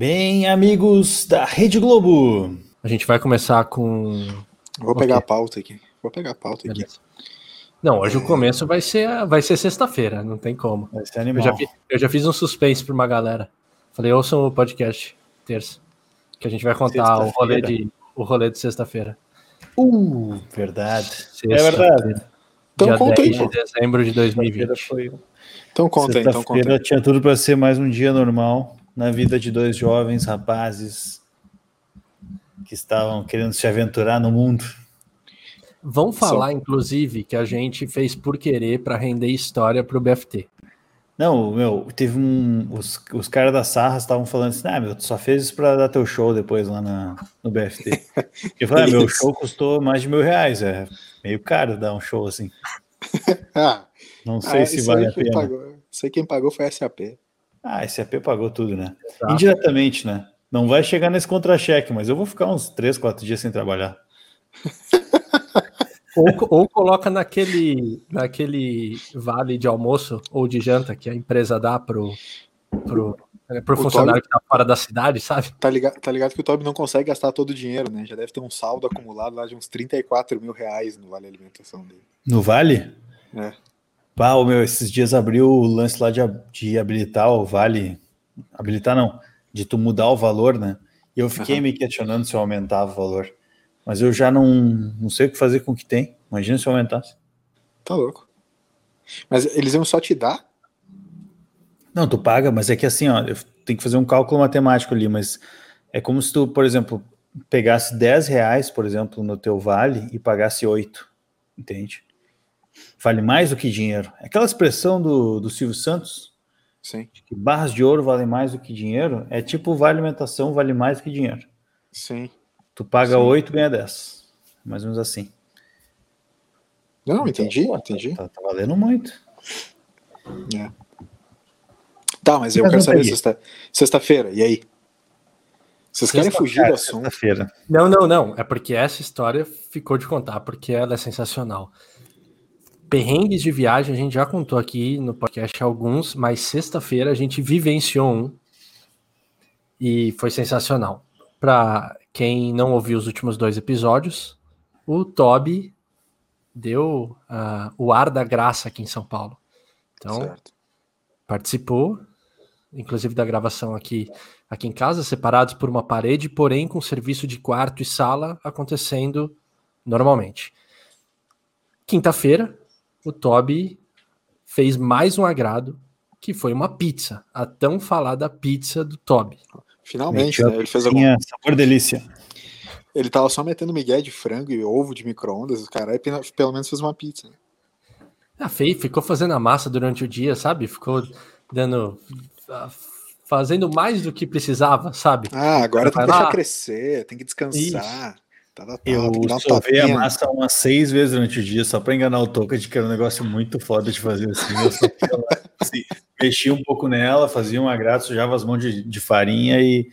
Bem, amigos da Rede Globo, a gente vai começar com. Vou pegar a pauta aqui. Vou pegar a pauta Beleza. aqui. Não, hoje o começo vai ser, vai ser sexta-feira, não tem como. Vai ser animal. Eu já, eu já fiz um suspense para uma galera. Falei, ouçam o podcast terça, que a gente vai contar o rolê de, o rolê de sexta-feira. Uh, verdade. Sexta é verdade. Então dia conta 10 aí, de dezembro de 2020. Foi... Então conta aí, então conta aí. tinha tudo para ser mais um dia normal na vida de dois jovens rapazes que estavam querendo se aventurar no mundo. Vão falar, Só... inclusive, que a gente fez por querer para render história para o BFT. Não, meu, teve um. Os, os caras da Sarra estavam falando assim: ah, meu, tu só fez isso para dar teu show depois lá na, no BFT. Eu falei: ah, meu show custou mais de mil reais, é meio caro dar um show assim. ah, Não sei ah, se vale a pena. Pagou, sei quem pagou foi a SAP. Ah, a SAP pagou tudo, né? Exato. Indiretamente, né? Não vai chegar nesse contra-cheque, mas eu vou ficar uns 3, 4 dias sem trabalhar. ou, ou coloca naquele, naquele vale de almoço ou de janta que a empresa dá pro, pro, é, pro funcionário Toby, que tá fora da cidade, sabe? Tá ligado, tá ligado que o Toby não consegue gastar todo o dinheiro, né? Já deve ter um saldo acumulado lá de uns 34 mil reais no Vale Alimentação dele. No Vale? É. Pau, meu, esses dias abriu o lance lá de, de habilitar o Vale. Habilitar não, de tu mudar o valor, né? E eu fiquei uhum. me questionando se eu aumentava o valor. Mas eu já não, não sei o que fazer com o que tem. Imagina se eu aumentasse. Tá louco. Mas eles iam só te dar? Não, tu paga, mas é que assim, ó, eu tenho que fazer um cálculo matemático ali, mas é como se tu, por exemplo, pegasse 10 reais, por exemplo, no teu vale e pagasse 8, entende? Vale mais do que dinheiro. Aquela expressão do, do Silvio Santos, Sim. que barras de ouro valem mais do que dinheiro, é tipo vale alimentação vale mais do que dinheiro. Sim. Tu paga Sim. 8, ganha 10. Mais ou menos assim. Não, então, entendi, pô, entendi. Tá, tá, valendo muito. É. Tá, mas eu mas quero saber sexta-feira, sexta e aí? Vocês querem fugir do assunto? Não, não, não. É porque essa história ficou de contar, porque ela é sensacional. Perrengues de viagem a gente já contou aqui no podcast alguns, mas sexta-feira a gente vivenciou um e foi sensacional. Para quem não ouviu os últimos dois episódios, o Toby deu uh, o ar da graça aqui em São Paulo. Então, certo. participou, inclusive da gravação aqui, aqui em casa, separados por uma parede, porém com serviço de quarto e sala acontecendo normalmente. Quinta-feira, o Toby fez mais um agrado, que foi uma pizza, a tão falada pizza do Toby. Finalmente, né? Ele fez alguma... sabor delícia. Ele tava só metendo migué de frango e ovo de micro-ondas, cara, pelo menos fez uma pizza. Né? Ah, feio, ficou fazendo a massa durante o dia, sabe? Ficou dando. fazendo mais do que precisava, sabe? Ah, agora tem que deixar crescer, tem que descansar. Tá, tá, tá, eu sovei a massa umas seis vezes durante o dia, só para enganar o Toca de que era um negócio muito foda de fazer assim. Eu só, assim, mexia um pouco nela, fazia um agrado, sujava as mãos de, de farinha e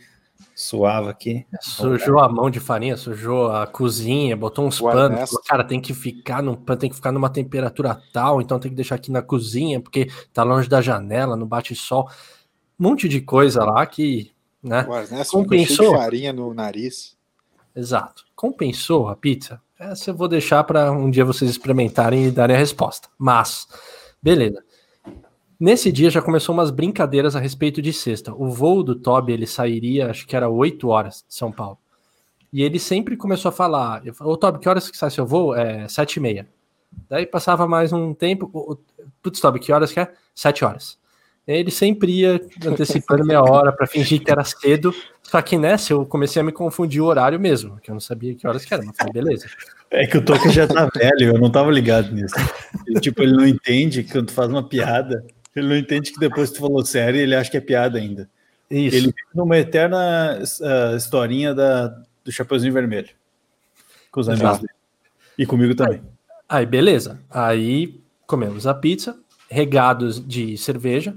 suava aqui. Sujou a mão de farinha, sujou a cozinha, botou uns panos. Cara, tem que ficar num tem que ficar numa temperatura tal, então tem que deixar aqui na cozinha, porque tá longe da janela, não bate sol. Um monte de coisa lá que, né? compensou. farinha no nariz. Exato. Compensou a pizza? Essa eu vou deixar para um dia vocês experimentarem e darem a resposta. Mas, beleza. Nesse dia já começou umas brincadeiras a respeito de sexta. O voo do Toby ele sairia, acho que era 8 horas de São Paulo. E ele sempre começou a falar: Ô Toby, que horas que sai seu voo? É 7 e meia. Daí passava mais um tempo. Putz, Toby, que horas que é? 7 horas. Ele sempre ia antecipando meia hora para fingir que era cedo. Só que nessa eu comecei a me confundir o horário mesmo, que eu não sabia que horas que era, mas falei, beleza. É que o Toca já tá velho, eu não tava ligado nisso. Ele, tipo, ele não entende que quando tu faz uma piada, ele não entende que depois tu falou sério ele acha que é piada ainda. Isso. Ele fica numa eterna uh, historinha da, do Chapeuzinho Vermelho. Com os amigos dele. E comigo também. Aí, aí, beleza. Aí comemos a pizza, regados de cerveja.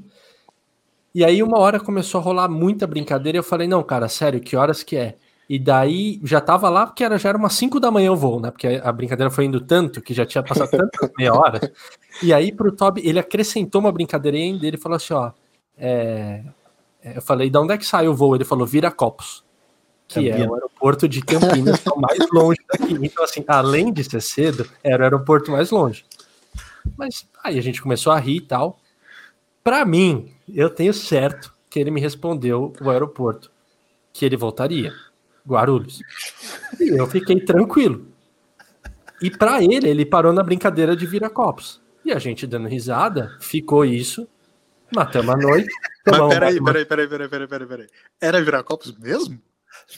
E aí, uma hora começou a rolar muita brincadeira. E eu falei, não, cara, sério, que horas que é? E daí já tava lá, porque era, já era umas 5 da manhã o voo, né? Porque a brincadeira foi indo tanto que já tinha passado tantas meia hora. E aí pro Toby, ele acrescentou uma brincadeira ainda, ele falou assim, ó, é, Eu falei, de onde é que sai o voo? Ele falou, Viracopos, que Campinas. é o aeroporto de Campinas, que é o mais longe daqui. Então, assim, além de ser cedo, era o aeroporto mais longe. Mas aí a gente começou a rir e tal. Para mim, eu tenho certo que ele me respondeu o aeroporto, que ele voltaria, Guarulhos. E eu fiquei tranquilo. E para ele, ele parou na brincadeira de Viracopos. E a gente dando risada, ficou isso, matamos a noite. Mas peraí, peraí, peraí, peraí, peraí, peraí, peraí. Era Viracopos mesmo?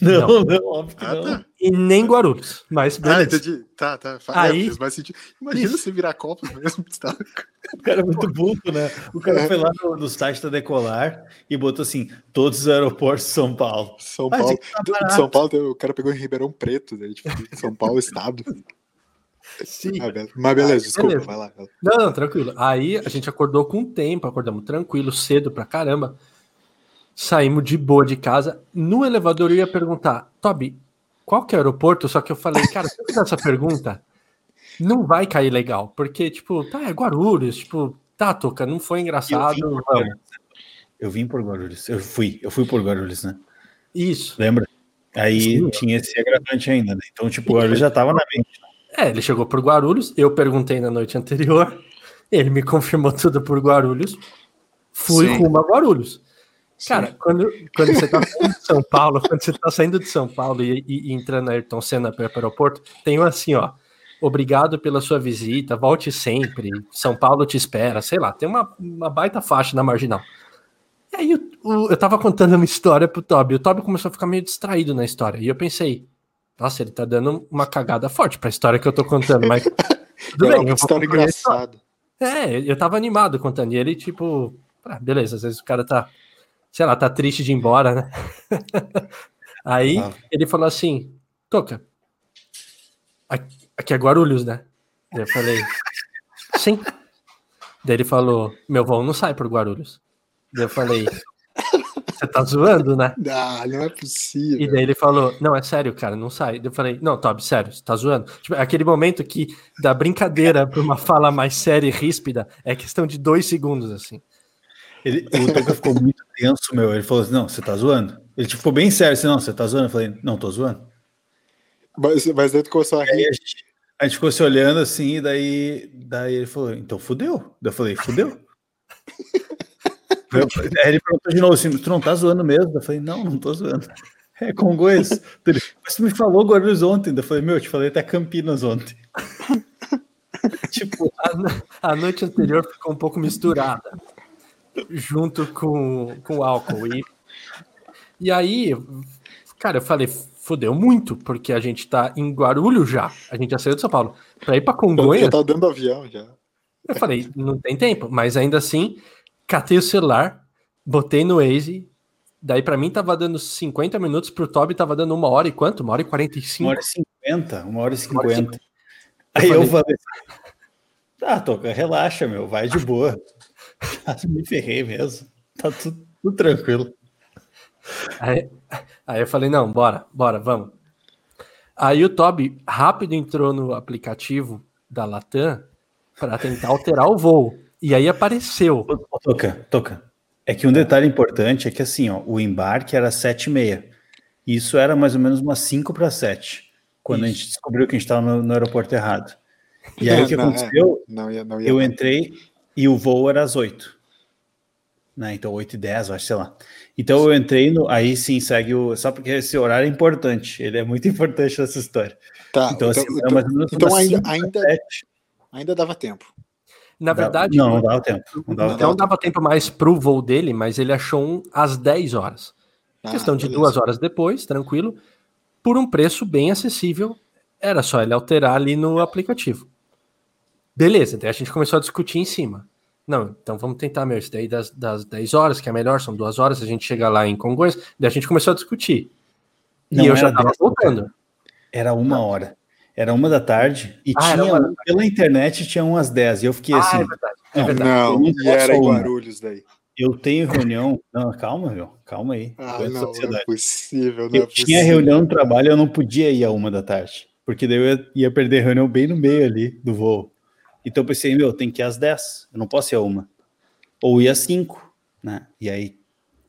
Não, não, não óbvio que ah, não. Tá. E nem Guarulhos, mas ah, beleza. Ah, entendi. Tá, tá. Aí, é, mas Imagina isso. você virar copos mesmo. Tá? O cara é muito burro, né? O cara é. foi lá no, no, site da Decolar e botou assim, todos os aeroportos de São Paulo. São Paulo. Tá São Paulo, o cara pegou em Ribeirão Preto, né? tipo, São Paulo, estado. Sim. Ah, mas beleza, desculpa, beleza. vai lá. Não, não, tranquilo. Aí a gente acordou com tempo, acordamos tranquilo, cedo pra caramba. Saímos de boa de casa. No elevador eu ia perguntar, Toby, qual que é o aeroporto? Só que eu falei, cara, se eu fizer essa pergunta, não vai cair legal. Porque, tipo, tá, é Guarulhos, tipo, tá, Toca, não foi engraçado. Eu vim, por, eu vim por Guarulhos, eu fui, eu fui por Guarulhos, né? Isso. Lembra? Aí Sim. tinha esse agravante ainda, né? Então, tipo, o Guarulhos já tava na mente. É, ele chegou por Guarulhos, eu perguntei na noite anterior, ele me confirmou tudo por Guarulhos, fui Sim. rumo a Guarulhos. Cara, quando, quando você tá saindo de São Paulo, quando você tá saindo de São Paulo e, e, e entrando na Ayrton Senna para o aeroporto, tem um assim, ó. Obrigado pela sua visita, volte sempre. São Paulo te espera, sei lá, tem uma, uma baita faixa na marginal. E aí eu, eu, eu tava contando uma história pro Toby. O Toby começou a ficar meio distraído na história. E eu pensei, nossa, ele tá dando uma cagada forte pra história que eu tô contando, mas. Tudo é bem, uma história engraçada. É, eu tava animado contando. E ele, tipo, ah, beleza, às vezes o cara tá sei lá, tá triste de ir embora, né? Aí ah. ele falou assim: Toca, aqui é Guarulhos, né? Eu falei: Sim. Daí ele falou: Meu voo não sai por Guarulhos. Daí eu falei: Você tá zoando, né? Ah, não é possível. E daí ele falou: Não, é sério, cara, não sai. Daí eu falei: Não, Toby, sério, você tá zoando. Tipo, aquele momento que da brincadeira pra uma fala mais séria e ríspida é questão de dois segundos, assim. Ele, o Toca ficou muito tenso, meu. Ele falou assim: não, você tá zoando. Ele tipo, ficou bem sério assim: não, você tá zoando. Eu falei: não, tô zoando. Mas, mas daí tu começou a rir. A gente, a gente, ficou se olhando assim, e daí, daí ele falou: então fudeu. Daí eu falei: fudeu. Aí ele perguntou de novo assim: tu não tá zoando mesmo? Eu falei: não, não tô zoando. É Congonhas. Mas tu me falou Guarulhos ontem. Eu falei: meu, eu te falei até Campinas ontem. tipo, a, a noite anterior ficou um pouco misturada junto com, com o álcool. E, e aí, cara, eu falei, fodeu muito, porque a gente tá em Guarulhos já. A gente já saiu de São Paulo. Pra ir pra Congonhas. Já tá dando avião já. Eu falei, não tem tempo, mas ainda assim, catei o celular, botei no Waze. Daí para mim tava dando 50 minutos, pro Toby tava dando uma hora e quanto? Uma hora e 45? Uma hora e 50, uma hora e 50. Aí eu falei, tá, Toca, relaxa, meu, vai de boa. Me ferrei mesmo. Tá tudo, tudo tranquilo. Aí, aí eu falei, não, bora, bora, vamos. Aí o Toby rápido entrou no aplicativo da Latam para tentar alterar o voo. E aí apareceu. Toca, toca. É que um detalhe importante é que assim, ó, o embarque era 7 e meia. Isso era mais ou menos umas 5 para 7, quando Isso. a gente descobriu que a gente estava no, no, aeroporto errado. E aí o que não, aconteceu? É, não não eu entrei, e o voo era às 8. Né? Então, 8 e 10, acho, sei lá. Então eu entrei no. Aí sim, segue o. Só porque esse horário é importante. Ele é muito importante nessa história. Tá. Então, assim, então, então, então ainda, ainda, ainda dava tempo. Na verdade. Não, não dava tempo. Não dava, não tempo. dava tempo mais pro voo dele, mas ele achou um às 10 horas. Ah, questão de beleza. duas horas depois, tranquilo, por um preço bem acessível. Era só ele alterar ali no aplicativo. Beleza, daí a gente começou a discutir em cima. Não, então vamos tentar, meu, isso daí das, das 10 horas, que é melhor, são duas horas, a gente chega lá em Congonhas, daí a gente começou a discutir. E Não eu já tava voltando. Era uma hora. Era uma da tarde e ah, tinha uma... pela internet tinha umas 10. E eu fiquei ah, assim. É verdade, é verdade. Não, não e era em Guarulhos daí. Eu tenho reunião. Não, calma, meu. Calma aí. Ah, não, não, é possível. Não eu é tinha reunião no trabalho eu não podia ir a uma da tarde. Porque daí eu ia, ia perder a reunião bem no meio ali do voo. Então eu pensei, meu, tem que ir às 10, eu não posso ir a uma. Ou ir às 5, né? E aí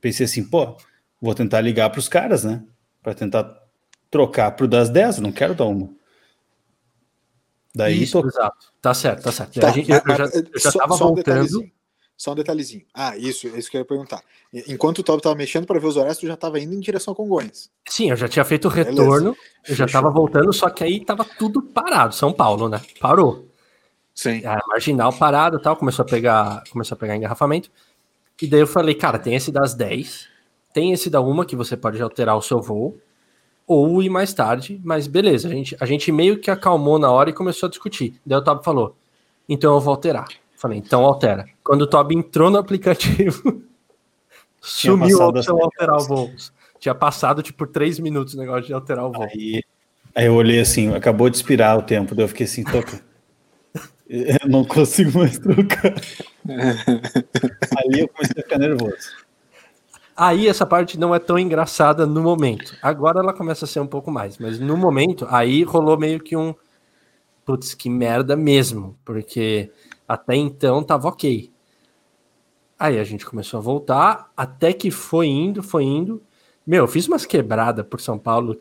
pensei assim, pô, vou tentar ligar para os caras, né? Para tentar trocar para o das 10, não quero dar uma. Daí, Isso, tô... exato. Tá certo, tá certo. Tá, gente, eu, eu, já, eu já tava só, voltando. Um só um detalhezinho. Ah, isso, é isso que eu ia perguntar. Enquanto o Top tava mexendo para ver os horários, tu já tava indo em direção a Congonhas. Sim, eu já tinha feito o retorno, Beleza. eu já tava voltando, só que aí tava tudo parado. São Paulo, né? Parou. Sim. A marginal parado tal, começou a pegar, começou a pegar engarrafamento. E daí eu falei, cara, tem esse das 10, tem esse da uma que você pode alterar o seu voo, ou ir mais tarde, mas beleza, a gente, a gente meio que acalmou na hora e começou a discutir. Daí o Tob falou, então eu vou alterar. Falei, então altera. Quando o Tob entrou no aplicativo, sumiu a opção alterar o voo. Tinha passado, tipo, três minutos o negócio de alterar o voo. Aí, aí eu olhei assim, acabou de expirar o tempo, daí eu fiquei assim, toca. Eu não consigo mais trocar. Ali eu comecei a ficar nervoso. Aí essa parte não é tão engraçada no momento. Agora ela começa a ser um pouco mais, mas no momento aí rolou meio que um putz, que merda mesmo, porque até então tava ok. Aí a gente começou a voltar, até que foi indo, foi indo. Meu, eu fiz umas quebradas por São Paulo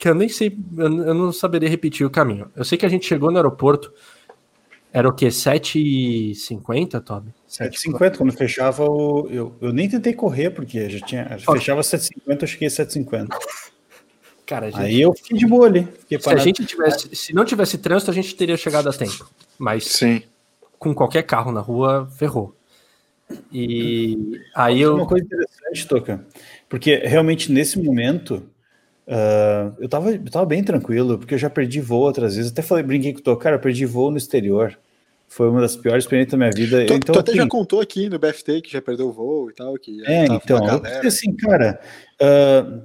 que eu nem sei, eu não saberia repetir o caminho. Eu sei que a gente chegou no aeroporto, era o quê? 7h50, Toby? 7h50, quando fechava o. Eu, eu nem tentei correr, porque já tinha. Fechava 7h50, eu cheguei a 7h50. Cara, gente... Aí eu fiquei de boa ali. Se, a gente tivesse, se não tivesse trânsito, a gente teria chegado a tempo. Mas Sim. com qualquer carro na rua, ferrou. E aí eu. Uma coisa interessante, Toca, porque realmente nesse momento uh, eu, tava, eu tava bem tranquilo, porque eu já perdi voo outras vezes. Até falei, brinquei com o cara, eu perdi voo no exterior. Foi uma das piores experiências da minha vida. Tu, então, tu até assim, já contou aqui no BFT que já perdeu o voo e tal. Que é, então, assim, cara, uh,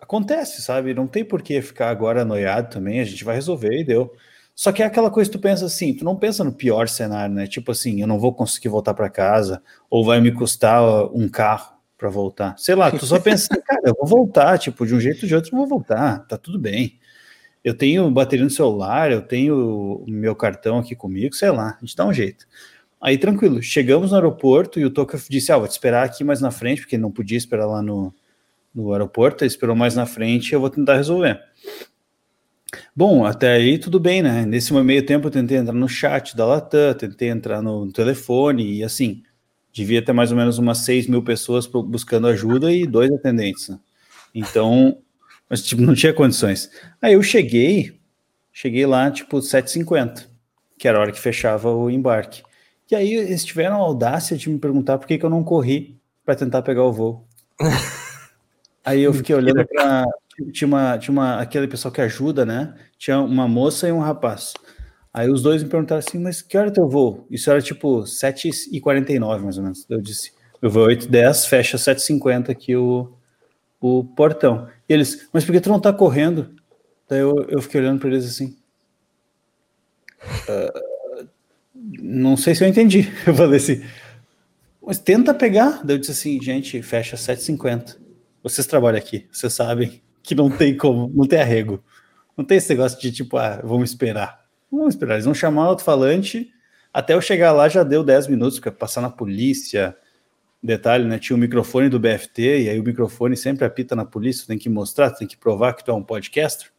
acontece, sabe? Não tem por que ficar agora anoiado também, a gente vai resolver e deu. Só que é aquela coisa que tu pensa assim, tu não pensa no pior cenário, né? Tipo assim, eu não vou conseguir voltar para casa, ou vai me custar um carro para voltar. Sei lá, tu só pensa, cara, eu vou voltar, tipo, de um jeito ou de outro eu vou voltar, tá tudo bem eu tenho bateria no celular, eu tenho o meu cartão aqui comigo, sei lá, a gente dá um jeito. Aí tranquilo, chegamos no aeroporto e o Toca disse: Ah, vou te esperar aqui mais na frente, porque não podia esperar lá no, no aeroporto, ele esperou mais na frente eu vou tentar resolver. Bom, até aí tudo bem, né? Nesse meio tempo eu tentei entrar no chat da Latam, tentei entrar no telefone e assim, devia ter mais ou menos umas 6 mil pessoas buscando ajuda e dois atendentes. Né? Então, mas, tipo, não tinha condições. Aí eu cheguei, cheguei lá, tipo, 7h50, que era a hora que fechava o embarque. E aí eles tiveram a audácia de me perguntar por que, que eu não corri para tentar pegar o voo. aí eu fiquei olhando para tinha uma, tinha uma aquele pessoal que ajuda, né? Tinha uma moça e um rapaz. Aí os dois me perguntaram assim, mas que hora teu voo? Isso era tipo 7h49, mais ou menos. Eu disse, meu voo é 8h10, fecha 7h50 aqui o, o portão. E eles, mas por que tu não tá correndo? Daí eu, eu fiquei olhando para eles assim. Uh, não sei se eu entendi. Eu falei assim, mas tenta pegar. Daí eu disse assim, gente, fecha 7,50. Vocês trabalham aqui, vocês sabem que não tem como, não tem arrego. Não tem esse negócio de tipo, ah, vamos esperar. Vamos esperar. Eles vão chamar o alto-falante. Até eu chegar lá já deu 10 minutos, porque passar na polícia, Detalhe, né? Tinha o microfone do BFT, e aí o microfone sempre apita na polícia, tem que mostrar, tem que provar que tu é um podcaster.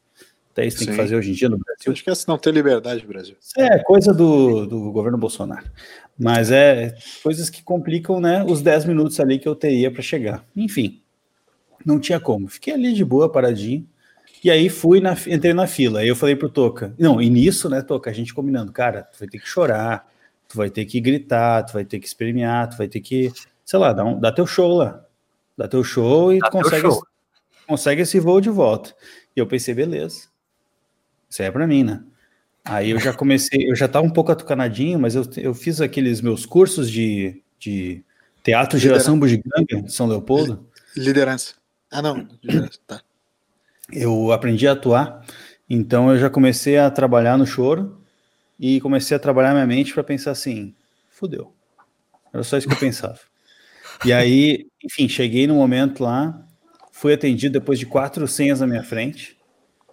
Até isso tem Sim. que fazer hoje em dia no Brasil. Acho que essa não tem liberdade no Brasil. É, coisa do, do governo Bolsonaro. Mas é coisas que complicam, né? Os 10 minutos ali que eu teria para chegar. Enfim, não tinha como. Fiquei ali de boa, paradinho. E aí fui, na, entrei na fila. Aí eu falei pro Toca, não, e nisso, né, Toca, a gente combinando, cara, tu vai ter que chorar, tu vai ter que gritar, tu vai ter que espremer, tu vai ter que sei lá, dá, um, dá teu show lá. Dá teu show e consegue, show. consegue esse voo de volta. E eu pensei, beleza. Isso aí é pra mim, né? Aí eu já comecei, eu já tava um pouco atucanadinho, mas eu, eu fiz aqueles meus cursos de, de teatro Geração Bugiganga de São Leopoldo. Liderança. Ah, não. Liderança, tá. Eu aprendi a atuar, então eu já comecei a trabalhar no choro e comecei a trabalhar minha mente para pensar assim: fudeu. Era só isso que eu pensava. E aí, enfim, cheguei no momento lá, fui atendido depois de quatro senhas na minha frente.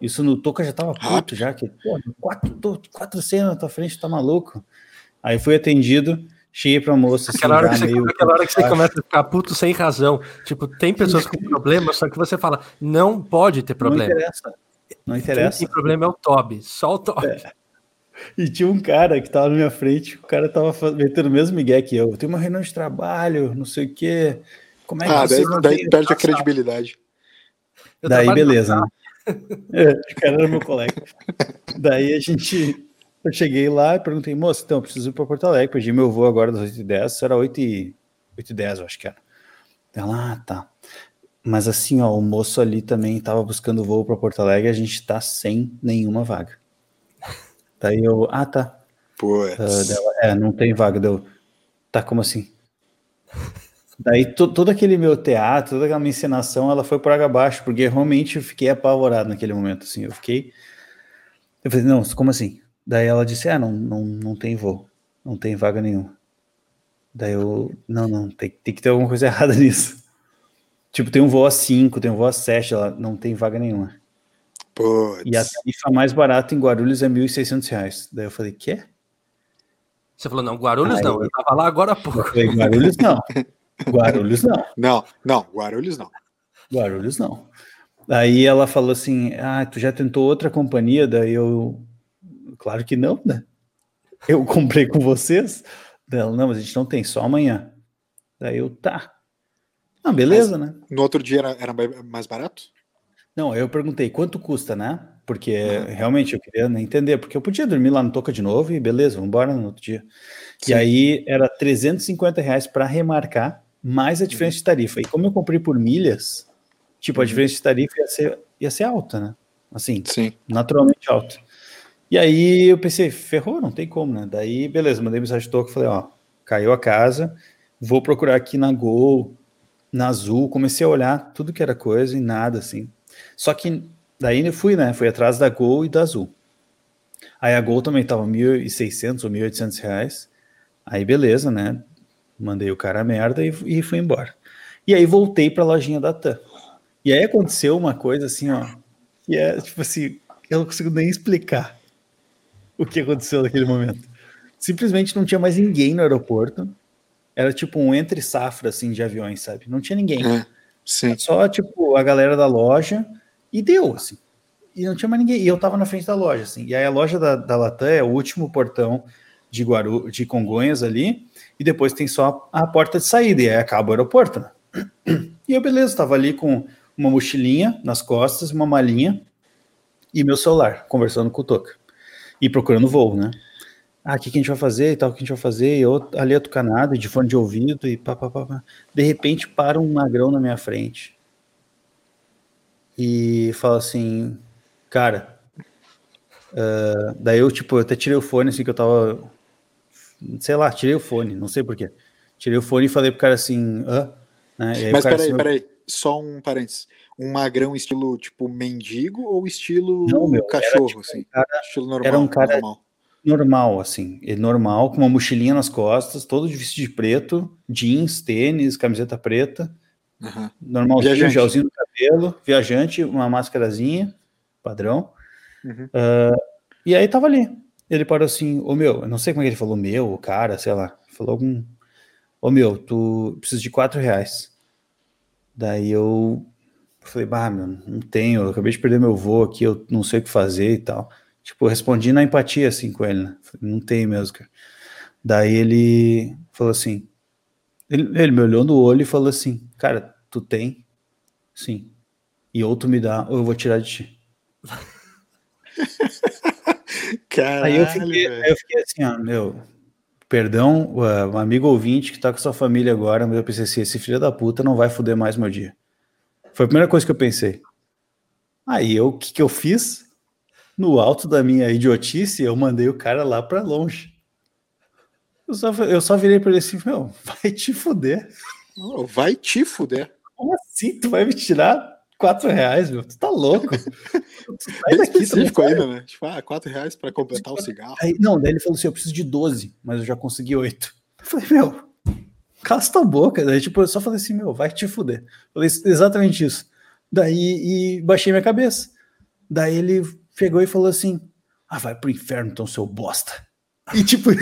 Isso no Toca já tava puto, já que, pô, quatro, quatro senhas na tua frente, tá maluco. Aí fui atendido, Cheguei pra moça assim, aquela hora, que você, meio aquela hora que você começa a ficar puto sem razão. Tipo, tem pessoas com problema, só que você fala, não pode ter problema. Não interessa. Não interessa. Quem tem problema é o Toby, só o Toby. É. E tinha um cara que tava na minha frente, o cara tava metendo o mesmo migué que eu. Eu tenho uma reunião de trabalho, não sei o quê. Como é que ah, daí, daí perde a credibilidade. Eu daí, beleza, né? É, o cara era meu colega. daí a gente eu cheguei lá e perguntei, moça, então, eu preciso ir para Porto Alegre, perdi meu voo agora das 8h10, era 8 e 8 e 10 eu acho que era. Ela, ah, tá. Mas assim, ó, o moço ali também estava buscando voo para Porto Alegre, a gente está sem nenhuma vaga. Daí eu, ah, tá. Putz. Uh, dela, é, não tem vaga. Deu, tá, como assim? Daí to, todo aquele meu teatro, toda aquela minha encenação, ela foi por água abaixo, porque realmente eu fiquei apavorado naquele momento, assim, eu fiquei... Eu falei, não, como assim? Daí ela disse: Ah, não, não, não tem voo, não tem vaga nenhuma. Daí eu, não, não, tem, tem que ter alguma coisa errada nisso. Tipo, tem um voo a 5, tem um voo a 7, ela não tem vaga nenhuma. Puts. E a tarifa mais barata em Guarulhos é R$ 1.600. Daí eu falei, quê? Você falou, não, Guarulhos Aí, não, eu tava lá agora há pouco. Eu falei, Guarulhos não. Guarulhos não. Não, não, Guarulhos não. Guarulhos não. Aí ela falou assim, ah, tu já tentou outra companhia? Daí eu, Claro que não, né? Eu comprei com vocês. Dela, não, mas a gente não tem, só amanhã. Daí eu, tá. Ah, beleza, mas, né? No outro dia era, era mais barato? Não, eu perguntei quanto custa, né? Porque uhum. realmente eu queria entender, porque eu podia dormir lá no Toca de novo e beleza, vamos embora no outro dia. Sim. E aí era 350 reais para remarcar, mais a diferença uhum. de tarifa. E como eu comprei por milhas, tipo, a uhum. diferença de tarifa ia ser, ia ser alta, né? Assim, Sim. naturalmente alta. E aí eu pensei, ferrou, não tem como, né? Daí, beleza, mandei mensagem de e falei, ó, caiu a casa, vou procurar aqui na Gol, na Azul, comecei a olhar tudo que era coisa e nada, assim. Só que daí eu fui, né? Fui atrás da Gol e da Azul. Aí a Gol também tava 1.600 ou 1.800 reais. Aí beleza, né? Mandei o cara a merda e, e fui embora. E aí voltei pra lojinha da TAM. E aí aconteceu uma coisa assim, ó, que é tipo assim, eu não consigo nem explicar o que aconteceu naquele momento. Simplesmente não tinha mais ninguém no aeroporto. Era tipo um entre safra assim de aviões, sabe? Não tinha ninguém. É, sim. Só tipo a galera da loja e deu assim. E não tinha mais ninguém. E eu tava na frente da loja assim. E aí a loja da, da Latam é o último portão de Guaru, de Congonhas ali, e depois tem só a porta de saída e aí acaba o aeroporto, né? E eu beleza, tava ali com uma mochilinha nas costas, uma malinha e meu celular, conversando com o Toca e procurando voo, né? Ah, o que, que a gente vai fazer e tal, o que a gente vai fazer, e eu ali atucanado, de fone de ouvido, e pá, pá, pá, pá. De repente para um magrão na minha frente e fala assim, cara, uh, daí eu, tipo, eu até tirei o fone, assim, que eu tava, sei lá, tirei o fone, não sei porquê. Tirei o fone e falei pro cara assim, hã? Né? Mas peraí, assim, peraí, só um parênteses um magrão estilo tipo mendigo ou estilo não, meu, cachorro, tipo, assim? Cara, estilo normal. Era um cara normal. normal, assim, normal, com uma mochilinha nas costas, todo de vestido de preto, jeans, tênis, camiseta preta, uhum. normalzinho, viajante. gelzinho no cabelo, viajante, uma máscarazinha, padrão. Uhum. Uh, e aí tava ali. Ele parou assim, ô meu, eu não sei como é que ele falou, meu, o cara, sei lá, falou algum. Ô meu, tu precisa de quatro reais. Daí eu eu falei, bah, meu, não tenho, eu acabei de perder meu voo aqui, eu não sei o que fazer e tal. Tipo, eu respondi na empatia, assim, com ele, né? Falei, não tem mesmo, cara. Daí ele falou assim, ele, ele me olhou no olho e falou assim, cara, tu tem? Sim. E ou tu me dá, ou eu vou tirar de ti. Caralho, aí, eu fiquei, aí eu fiquei assim, ó, meu, perdão, um amigo ouvinte que tá com sua família agora, mas eu pensei assim, esse filho da puta não vai foder mais meu dia. Foi a primeira coisa que eu pensei. Aí eu, o que, que eu fiz? No alto da minha idiotice, eu mandei o cara lá para longe. Eu só, eu só virei para ele assim, meu, vai te fuder. Oh, vai te fuder. Como assim? Tu vai me tirar quatro reais, meu? Tu tá louco? Tu sai daqui, específico ainda, né? Tipo, ah, quatro reais para completar o cigarro. Aí, não, daí ele falou assim, eu preciso de 12, mas eu já consegui oito. Eu falei, meu, cala tua boca. Daí, tipo, eu só falei assim, meu, vai te fuder. Falei exatamente isso. Daí, e baixei minha cabeça. Daí ele pegou e falou assim, ah, vai pro inferno então, seu bosta. E tipo,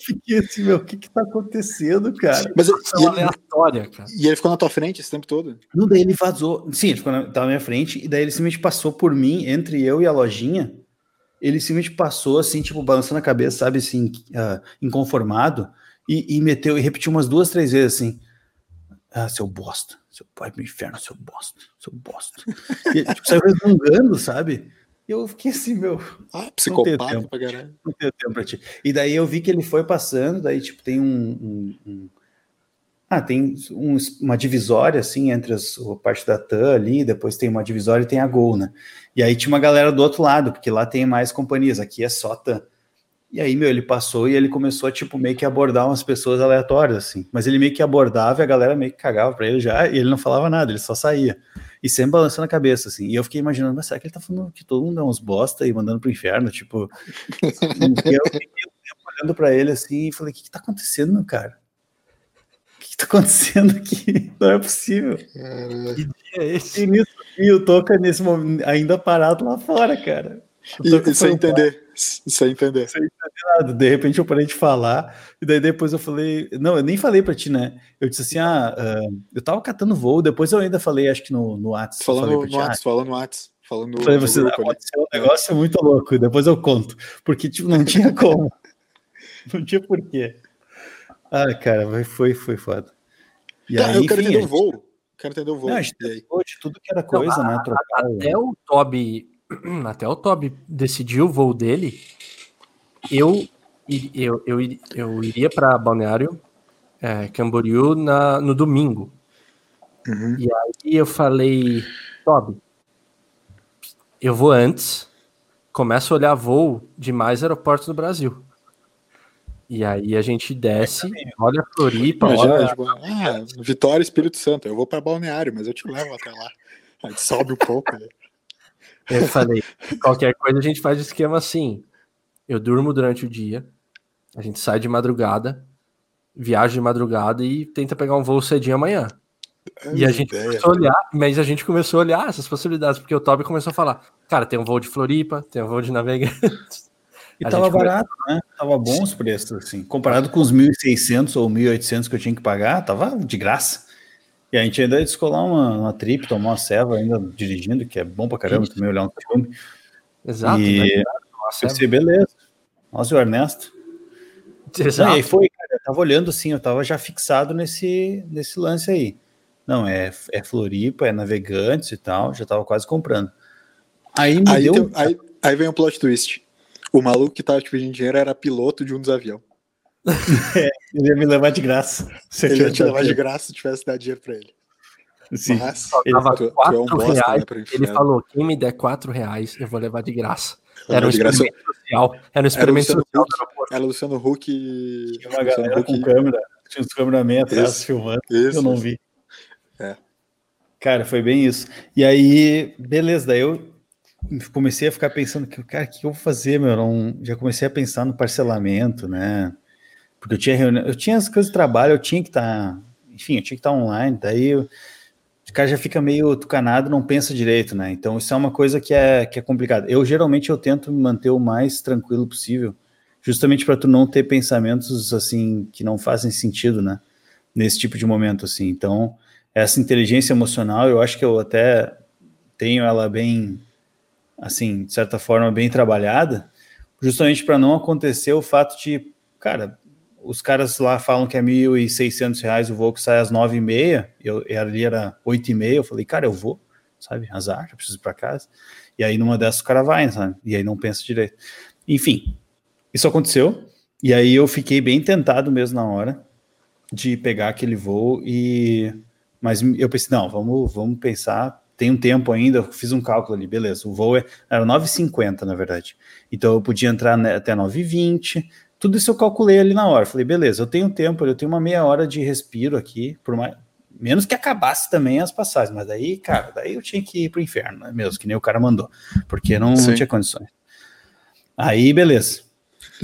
fiquei assim, meu, o que que tá acontecendo, cara? Mas e ele, aleatória, cara. E ele ficou na tua frente esse tempo todo? Não, daí ele vazou. Sim, ele ficou na, tava na minha frente, e daí ele simplesmente passou por mim, entre eu e a lojinha. Ele simplesmente passou assim, tipo, balançando a cabeça, sabe, assim, uh, inconformado, e, e meteu, e repetiu umas duas, três vezes assim. Ah, seu bosta, seu pai do inferno, seu bosta, seu bosta. E, tipo, saiu resmungando, sabe? E eu fiquei assim, meu. Ah, psicopata pra caralho. Não tenho tempo pra ti. E daí eu vi que ele foi passando, daí, tipo, tem um. um, um ah, tem um, uma divisória, assim, entre as, a parte da TAM ali, depois tem uma divisória e tem a Gol, né? E aí tinha uma galera do outro lado, porque lá tem mais companhias, aqui é só TAM. E aí, meu, ele passou e ele começou a, tipo, meio que abordar umas pessoas aleatórias, assim. Mas ele meio que abordava e a galera meio que cagava pra ele já, e ele não falava nada, ele só saía. E sempre balançando a cabeça, assim. E eu fiquei imaginando, mas será que ele tá falando que todo mundo é uns bosta e mandando pro inferno? Tipo. e eu fiquei olhando pra ele assim e falei, o que que tá acontecendo, cara? O que que tá acontecendo aqui? Não é possível. Que dia é esse? E, nisso, e o Toca nesse momento ainda parado lá fora, cara. E, sem entender. Sem entender. Sem entender nada. De repente eu parei de falar, e daí depois eu falei. Não, eu nem falei pra ti, né? Eu disse assim: ah, uh, eu tava catando voo, depois eu ainda falei, acho que no, no WhatsApp. Falando no WhatsApp, ah, falando no WhatsApp. Falando falei, você, aconteceu um negócio muito louco, depois eu conto. Porque, tipo, não tinha como. não tinha porquê. Ah, cara, foi, foi foda. E tá, aí, eu quero enfim, entender o voo. Quero entender o voo. Não, de tudo que era coisa, não, né? Trocar, até o Toby até o Toby decidiu o voo dele, eu, eu, eu, eu iria para Balneário é, Camboriú na, no domingo. Uhum. E aí eu falei, Toby, eu vou antes, começo a olhar voo de mais aeroportos do Brasil. E aí a gente desce, olha Floripa, Imagina, olha... Tipo, ah, Vitória Espírito Santo, eu vou para Balneário, mas eu te levo até lá. A gente sobe um pouco. Né? Eu falei, qualquer coisa a gente faz o esquema assim. Eu durmo durante o dia, a gente sai de madrugada, viaja de madrugada e tenta pegar um voo cedinho amanhã. É e a gente ideia, começou a olhar, mas a gente começou a olhar essas possibilidades, porque o Toby começou a falar: cara, tem um voo de Floripa, tem um voo de Navegantes. E a tava barato, né? Tava bons os preços, assim. Comparado com os 1.600 ou 1.800 que eu tinha que pagar, tava de graça. E a gente ainda descolar uma, uma trip, tomar uma ceva ainda dirigindo, que é bom pra caramba também olhar um filme. Exato. E pensei, beleza. Nós e o Ernesto. Exato. Não, e aí foi, cara, eu tava olhando assim, eu tava já fixado nesse, nesse lance aí. Não, é, é Floripa, é Navegantes e tal, já tava quase comprando. Aí me aí deu. Tem, aí, aí vem um plot twist. O maluco que tava te pedindo dinheiro era piloto de um dos aviões. É, ele ia me levar de graça. Se ele ia te levar de graça se tivesse dado dinheiro pra ele. Sim. Mas ele, tu, tu é um bosta, reais, né, ele falou: quem me der 4 reais, eu vou levar de graça. Era um experimento graça. social. Era um experimento era social. Huck, era Luciano Huck e. Tinha uma galera Huck... com câmera. Tinha uns cameramen atrás isso, filmando. Isso, eu não vi. É. Cara, foi bem isso. E aí, beleza, daí eu comecei a ficar pensando que, cara, o que eu vou fazer, meu? Não, já comecei a pensar no parcelamento, né? porque eu tinha reunião, eu tinha as coisas de trabalho, eu tinha que estar, tá, enfim, eu tinha que estar tá online, daí o cara já fica meio tucanado, não pensa direito, né? Então isso é uma coisa que é, que é complicada. Eu geralmente eu tento me manter o mais tranquilo possível, justamente para tu não ter pensamentos assim que não fazem sentido, né? Nesse tipo de momento assim. Então, essa inteligência emocional, eu acho que eu até tenho ela bem assim, de certa forma bem trabalhada, justamente para não acontecer o fato de, cara, os caras lá falam que é R$ 1.600 o voo que sai às 9h30, eu, ali era 8h30, eu falei, cara, eu vou, sabe, azar, eu preciso ir para casa. E aí numa dessas o cara vai, sabe, e aí não pensa direito. Enfim, isso aconteceu, e aí eu fiquei bem tentado mesmo na hora de pegar aquele voo e... Mas eu pensei, não, vamos, vamos pensar, tem um tempo ainda, eu fiz um cálculo ali, beleza, o voo é, era 9h50, na verdade. Então eu podia entrar até 9h20, tudo isso eu calculei ali na hora. Falei, beleza, eu tenho tempo, eu tenho uma meia hora de respiro aqui, por mais, menos que acabasse também as passagens, mas daí, cara, daí eu tinha que ir pro inferno, né, mesmo, que nem o cara mandou, porque não, não tinha condições. Aí, beleza.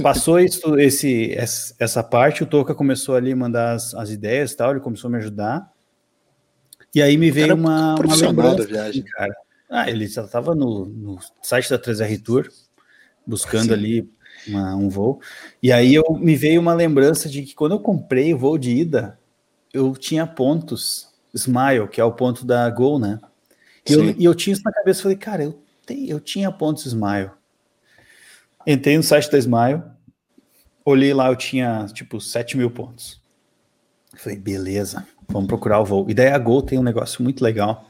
Passou isso, esse, essa parte, o Toca começou ali a mandar as, as ideias e tal, ele começou a me ajudar. E aí me veio uma, uma lembrança, da viagem. cara. Ah, ele já estava no, no site da 3R Tour, buscando Sim. ali uma, um voo. E aí eu me veio uma lembrança de que quando eu comprei o voo de ida, eu tinha pontos Smile, que é o ponto da Gol, né? E eu, e eu, tinha isso na cabeça, falei, cara, eu, te, eu tinha pontos Smile. Entrei no site da Smile, olhei lá, eu tinha tipo 7 mil pontos. Falei, beleza, vamos procurar o voo. E daí a Gol tem um negócio muito legal.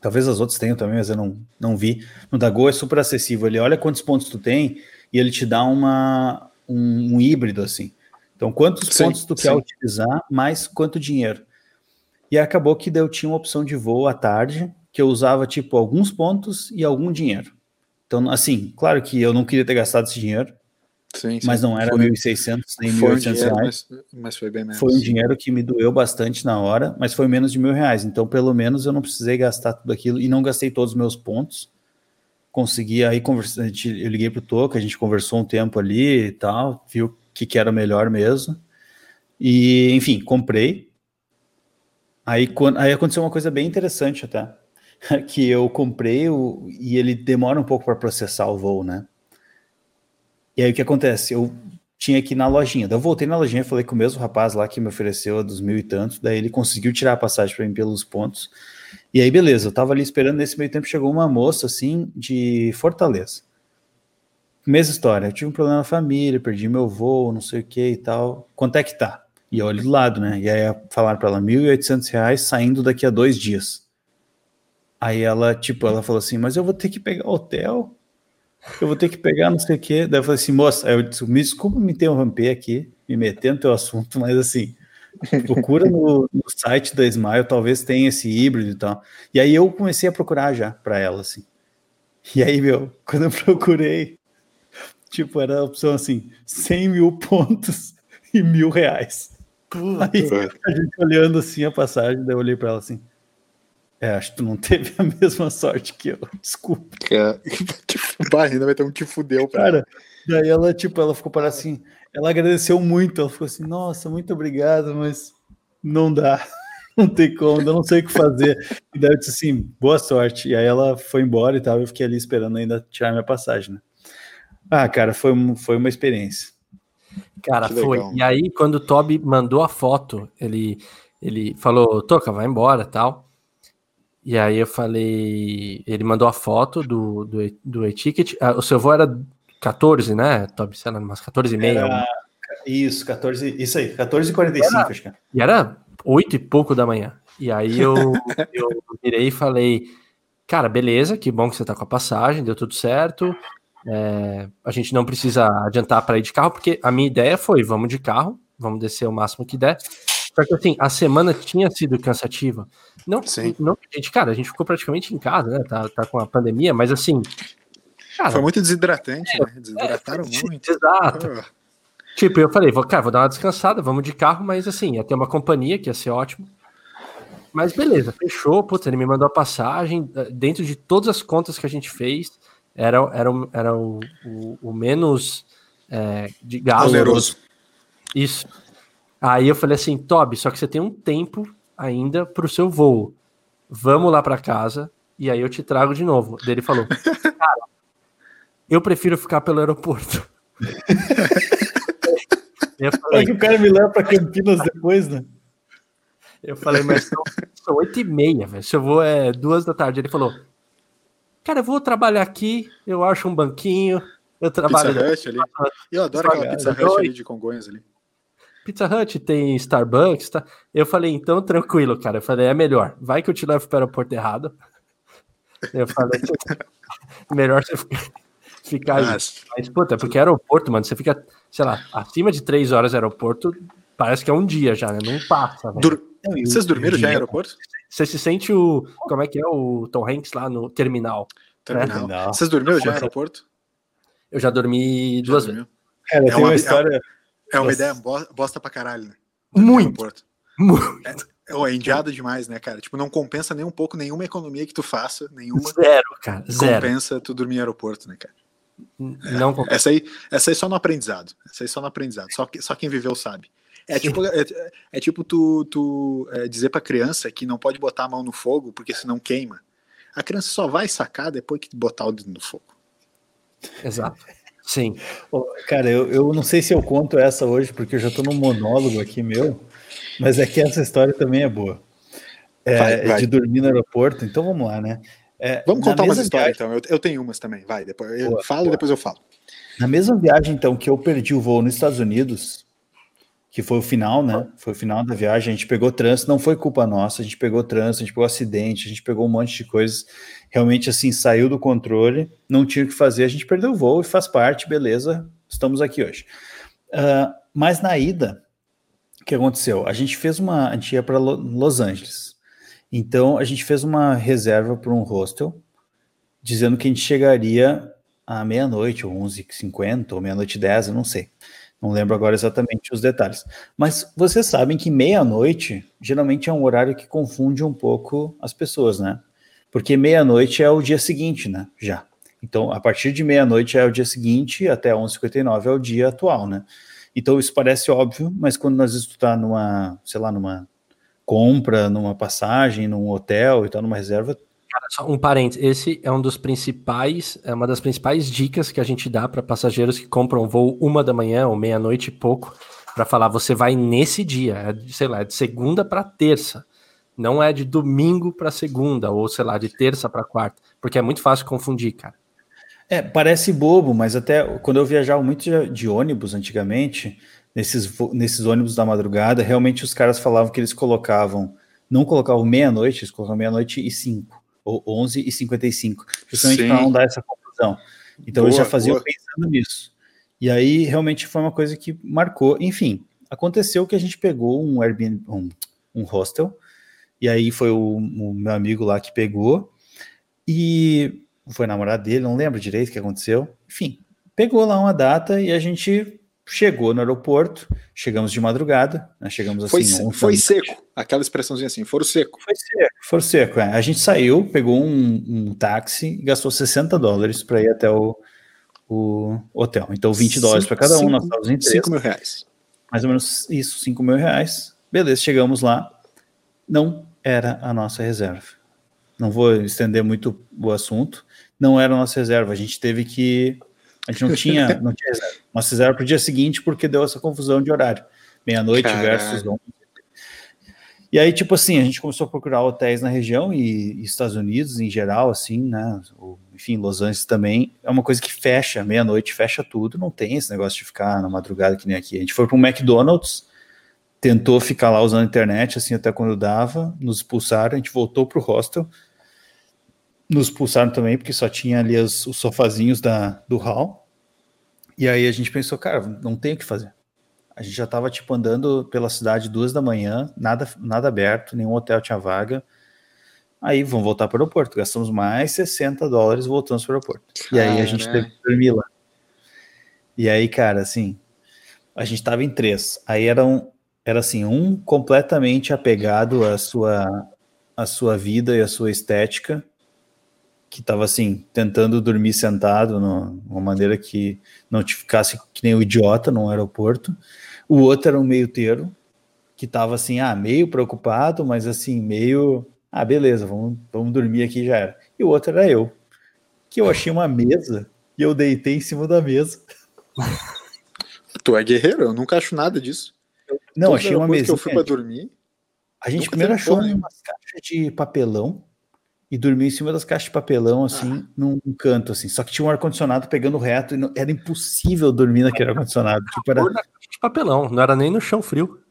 Talvez as outras tenham também, mas eu não, não vi. No da Gol é super acessível. Ele olha quantos pontos tu tem e ele te dá uma, um, um híbrido assim. Então, quantos sim, pontos tu sim. quer utilizar, mais quanto dinheiro. E acabou que eu tinha uma opção de voo à tarde, que eu usava tipo alguns pontos e algum dinheiro. Então, assim, claro que eu não queria ter gastado esse dinheiro, sim, mas não era 1.600 nem 1.800 reais. Mas, mas, foi bem menos. Foi um dinheiro que me doeu bastante na hora, mas foi menos de mil reais. Então, pelo menos eu não precisei gastar tudo aquilo e não gastei todos os meus pontos. Consegui aí conversar, eu liguei pro Toca, a gente conversou um tempo ali e tal, viu o que, que era melhor mesmo. E, enfim, comprei. Aí, quando, aí aconteceu uma coisa bem interessante até. que eu comprei o, e ele demora um pouco para processar o voo, né? E aí o que acontece? Eu tinha ir na lojinha. Daí eu voltei na lojinha, falei com o mesmo rapaz lá que me ofereceu a dos mil e tantos, daí ele conseguiu tirar a passagem para mim pelos pontos. E aí, beleza, eu tava ali esperando, nesse meio tempo chegou uma moça, assim, de Fortaleza. Mesma história, eu tive um problema na família, perdi meu voo, não sei o que e tal. Quanto é que tá? E eu olho do lado, né? E aí falaram para ela, R$ 1.800 saindo daqui a dois dias. Aí ela, tipo, ela falou assim, mas eu vou ter que pegar hotel, eu vou ter que pegar não sei o quê. Daí eu falei assim, moça, eu disse, me desculpa me interromper aqui, me meter no teu assunto, mas assim, procura no, no, site da Smile, talvez tenha esse híbrido e tal. E aí eu comecei a procurar já para ela, assim. E aí, meu, quando eu procurei, tipo, era a opção assim, 100 mil pontos e mil reais. Aí a gente olhando assim a passagem, daí eu olhei para ela assim, é, acho que tu não teve a mesma sorte que eu. Desculpa. É, ainda vai ter um que fudeu pra Cara, daí ela, tipo, ela ficou para assim, ela agradeceu muito, ela ficou assim, nossa, muito obrigado, mas não dá, não tem como, eu não sei o que fazer. E daí eu disse assim, boa sorte. E aí ela foi embora e tal, eu fiquei ali esperando ainda tirar minha passagem, né? Ah, cara, foi, foi uma experiência. Cara, foi. E aí, quando o Toby mandou a foto, ele, ele falou, Toca, vai embora tal. E aí eu falei, ele mandou a foto do, do, do e-ticket. Ah, o seu voo era 14, né, Toby? Sei lá, umas 14 e meia. Era... Isso, 14, isso aí, 14 e 45, era, acho que é. E era 8 e pouco da manhã. E aí eu, eu virei e falei, cara, beleza, que bom que você tá com a passagem, deu tudo certo. É, a gente não precisa adiantar para ir de carro, porque a minha ideia foi, vamos de carro, vamos descer o máximo que der. Só que assim, a semana tinha sido cansativa. Não, Sim. não, gente, cara, a gente ficou praticamente em casa, né? Tá, tá com a pandemia, mas assim. Cara, Foi muito desidratante, é, né? Desidrataram é, muito. Exato. Oh. Tipo, eu falei, vou, cara, vou dar uma descansada, vamos de carro, mas assim, ia ter uma companhia que ia ser ótimo. Mas beleza, fechou, putz, ele me mandou a passagem, eh, dentro de todas as contas que a gente fez, era, era, era o, o, o menos é, de gasto. Oneroso. Isso. Aí eu falei assim, Toby, só que você tem um tempo ainda para o seu voo. Vamos lá para casa e aí eu te trago de novo. Daí ele falou, cara, eu prefiro ficar pelo aeroporto. eu falei, é que o cara me leva para Campinas depois, né? Eu falei, mas são oito e meia, velho. Se eu vou é duas da tarde. Ele falou, cara, eu vou trabalhar aqui, eu acho um banquinho, eu trabalho... Pizza ali. Eu adoro aquela Pizza Hut ali de Congonhas ali. Pizza Hut, tem Starbucks, tá? Eu falei, então tranquilo, cara. Eu falei, é melhor. Vai que eu te levo para o aeroporto errado. Eu falei, melhor você ficar aí. Mas, puta, porque aeroporto, mano, você fica, sei lá, acima de três horas aeroporto, parece que é um dia já, né? Não passa. Dur Vocês dormiram já em aeroporto? Você se sente o. Como é que é o Tom Hanks lá no terminal? Terminal. Né? Vocês dormiram já em aeroporto? Eu já dormi duas vezes. Cara, é tem uma, uma história. É é uma ideia bosta pra caralho, né? Muito. Muito. É, é, indiada demais, né, cara? Tipo, não compensa nem um pouco nenhuma economia que tu faça, nenhuma. Zero, cara. Zero. Compensa tu dormir em aeroporto, né, cara? Não é, essa aí, essa aí só no aprendizado. Essa aí só no aprendizado. Só, só quem viveu sabe. É tipo, é, é, tipo tu, tu é, dizer pra criança que não pode botar a mão no fogo porque senão queima. A criança só vai sacar depois que botar o dedo no fogo. Exato. Sim. Cara, eu, eu não sei se eu conto essa hoje, porque eu já tô num monólogo aqui meu, mas é que essa história também é boa. É, vai, vai. De dormir no aeroporto, então vamos lá, né? É, vamos contar umas histórias, viagem... então. Eu, eu, tenho umas também, vai. Depois eu boa, falo boa. e depois eu falo. Na mesma viagem, então, que eu perdi o voo nos Estados Unidos, que foi o final, né? Foi o final da viagem, a gente pegou trânsito, não foi culpa nossa, a gente pegou trânsito, a gente pegou acidente, a gente pegou um monte de coisas. Realmente, assim, saiu do controle, não tinha o que fazer, a gente perdeu o voo e faz parte, beleza, estamos aqui hoje. Uh, mas na ida, o que aconteceu? A gente fez uma. A gente ia para Los Angeles. Então, a gente fez uma reserva para um hostel, dizendo que a gente chegaria à meia-noite, ou 11h50, ou meia-noite 10, eu não sei. Não lembro agora exatamente os detalhes. Mas vocês sabem que meia-noite geralmente é um horário que confunde um pouco as pessoas, né? Porque meia-noite é o dia seguinte, né? Já. Então, a partir de meia-noite é o dia seguinte, até 11h59 é o dia atual, né? Então, isso parece óbvio, mas quando nós estamos numa, sei lá, numa compra, numa passagem, num hotel e tal, numa reserva, Cara, só um parênteses, esse é um dos principais, é uma das principais dicas que a gente dá para passageiros que compram voo uma da manhã ou meia-noite e pouco, para falar, você vai nesse dia, é, sei lá, é de segunda para terça, não é de domingo para segunda, ou sei lá, de terça para quarta, porque é muito fácil confundir, cara. É, parece bobo, mas até quando eu viajava muito de, de ônibus antigamente, nesses, nesses ônibus da madrugada, realmente os caras falavam que eles colocavam, não colocavam meia-noite, eles colocavam meia-noite e cinco ou 11 e 55, justamente para não dar essa confusão. Então boa, eles já faziam boa. pensando nisso. E aí realmente foi uma coisa que marcou. Enfim, aconteceu que a gente pegou um Airbnb, um, um hostel, e aí foi o, o, meu amigo lá que pegou, e foi namorado dele, não lembro direito o que aconteceu. Enfim, pegou lá uma data e a gente chegou no aeroporto, chegamos de madrugada, né, chegamos assim. Foi, foi seco, aquela expressãozinha assim, foro seco. Foi seco, foro seco. É. A gente saiu, pegou um, um táxi, gastou 60 dólares para ir até o, o hotel. Então, 20 cinco, dólares para cada um, cinco, nós estávamos em 5 mil reais. Mais ou menos isso, 5 mil reais. Beleza, chegamos lá. Não era a nossa reserva. Não vou estender muito o assunto. Não era a nossa reserva. A gente teve que a gente não tinha, não tinha reserva. Nós fizemos para o dia seguinte porque deu essa confusão de horário. Meia-noite versus 11. E aí, tipo assim, a gente começou a procurar hotéis na região e, e Estados Unidos em geral, assim, né? Ou, enfim, Los Angeles também. É uma coisa que fecha, meia-noite fecha tudo. Não tem esse negócio de ficar na madrugada que nem aqui. A gente foi para um McDonald's, tentou ficar lá usando a internet, assim, até quando dava, nos expulsaram, a gente voltou para o hostel nos expulsaram também, porque só tinha ali os, os sofazinhos da, do hall. E aí a gente pensou, cara, não tem o que fazer. A gente já estava tipo andando pela cidade duas da manhã, nada, nada aberto, nenhum hotel tinha vaga. Aí vamos voltar para o aeroporto. Gastamos mais 60 dólares voltamos para o aeroporto. E aí a gente teve que dormir lá. E aí, cara, assim, a gente estava em três. Aí era, um, era assim, um completamente apegado à sua, à sua vida e à sua estética, que estava assim, tentando dormir sentado, no, uma maneira que não te ficasse que nem o um idiota no aeroporto. O outro era um meio termo, que estava assim, ah, meio preocupado, mas assim, meio, ah, beleza, vamos, vamos dormir aqui já era. E o outro era eu, que eu achei uma mesa e eu deitei em cima da mesa. Tu é guerreiro, eu nunca acho nada disso. Não, Toda achei uma mesa. que eu fui para dormir. A gente primeiro achou umas caixas de papelão e dormia em cima das caixas de papelão, assim, ah. num canto, assim. Só que tinha um ar-condicionado pegando reto e não, era impossível dormir naquele ar-condicionado. Tipo, era... de papelão, não era nem no chão frio.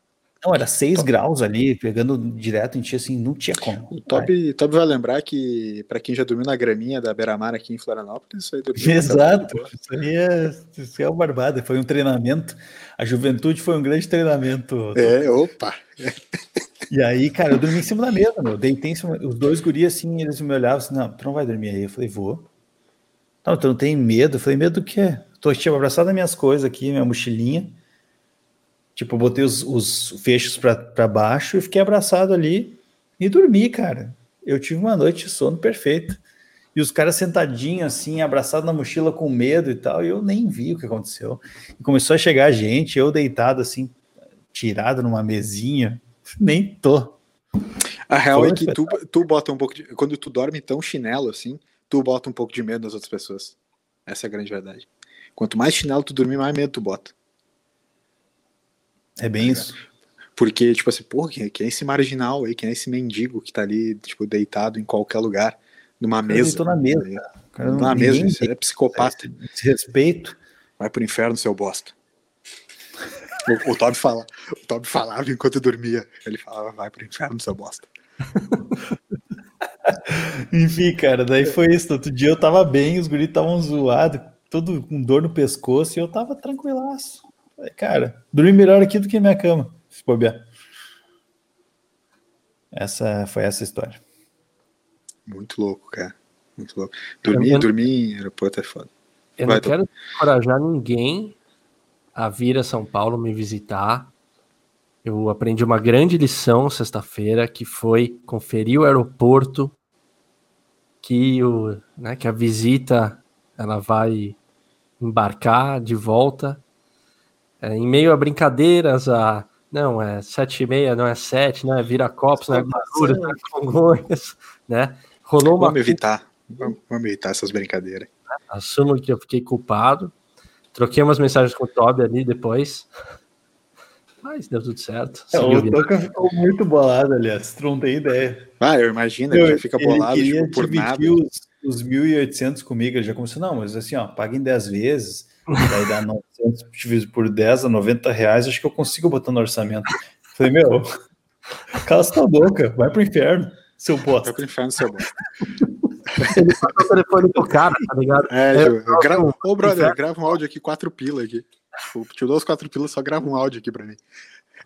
Não, era 6 graus ali, pegando direto em ti, assim, não tinha como. O Toby, Toby vai lembrar que, para quem já dormiu na graminha da Beira-Mar aqui em Florianópolis, isso aí dormiu. Exato, isso aí é, isso é uma barbada, foi um treinamento. A juventude foi um grande treinamento. É, opa! E aí, cara, eu dormi em cima da mesa, meu. Deitei em cima. Os dois gurias, assim, eles me olhavam assim: não, tu não vai dormir aí. Eu falei, vou. Não, tu não tem medo? Eu falei, medo do quê? Tô, tipo, abraçado nas minhas coisas aqui, minha mochilinha. Tipo, eu botei os, os fechos para baixo e fiquei abraçado ali e dormi, cara. Eu tive uma noite de sono perfeita. E os caras sentadinhos assim, abraçados na mochila com medo e tal, e eu nem vi o que aconteceu. E começou a chegar gente, eu deitado assim, tirado numa mesinha, nem tô. A real Foi é que tu, tu bota um pouco de. Quando tu dorme tão chinelo assim, tu bota um pouco de medo nas outras pessoas. Essa é a grande verdade. Quanto mais chinelo tu dormir, mais medo tu bota. É bem isso. Porque, tipo assim, porra, quem, é esse marginal aí? Quem é esse mendigo que tá ali, tipo, deitado em qualquer lugar, numa mesa? Eu tô na mesa. Cara, na mesa, isso é psicopata. Desrespeito. Vai pro inferno, seu bosta. O, o Toby fala, o Toby falava enquanto dormia. Ele falava, vai pro inferno, seu bosta. Enfim, cara, daí foi isso. Outro dia eu tava bem, os guris estavam zoados, todo com dor no pescoço, e eu tava tranquilaço. Falei, cara, dormi melhor aqui do que minha cama, se bobear. Essa foi essa história. Muito louco, cara. Muito louco. Dormir, eu, dormir em aeroporto é foda. Eu Vai, não quero encorajar ninguém a vir a São Paulo me visitar. Eu aprendi uma grande lição sexta-feira, que foi conferir o aeroporto, que, o, né, que a visita ela vai embarcar de volta. É, em meio a brincadeiras, a não, é sete e meia, não é sete, não é Viracopos, não é Guarulhos, não é Congonhas, né? Rolou uma... Vamos evitar, vamos evitar essas brincadeiras. Assumo que eu fiquei culpado. Troquei umas mensagens com o Toby ali depois. Mas deu tudo certo. É, o Toca ficou muito bolado, aliás. Tu não tem ideia. Ah, eu imagino, ele já fica bolado ele tipo, por nada. Os, os 1.800 comigo, ele já começou, não, mas assim, ó, paga em 10 vezes, vai dar 900 dividido por 10 a 90 reais, acho que eu consigo botar no orçamento. Falei, meu, cala sua boca, vai pro inferno, seu bosta. Vai pro inferno, seu bosta. Ele passou o telefone pro cara, tá ligado? É, é eu, gravo, ô brother, grava um áudio aqui, quatro pila aqui. Te dou os quatro pilas, só grava um áudio aqui pra mim.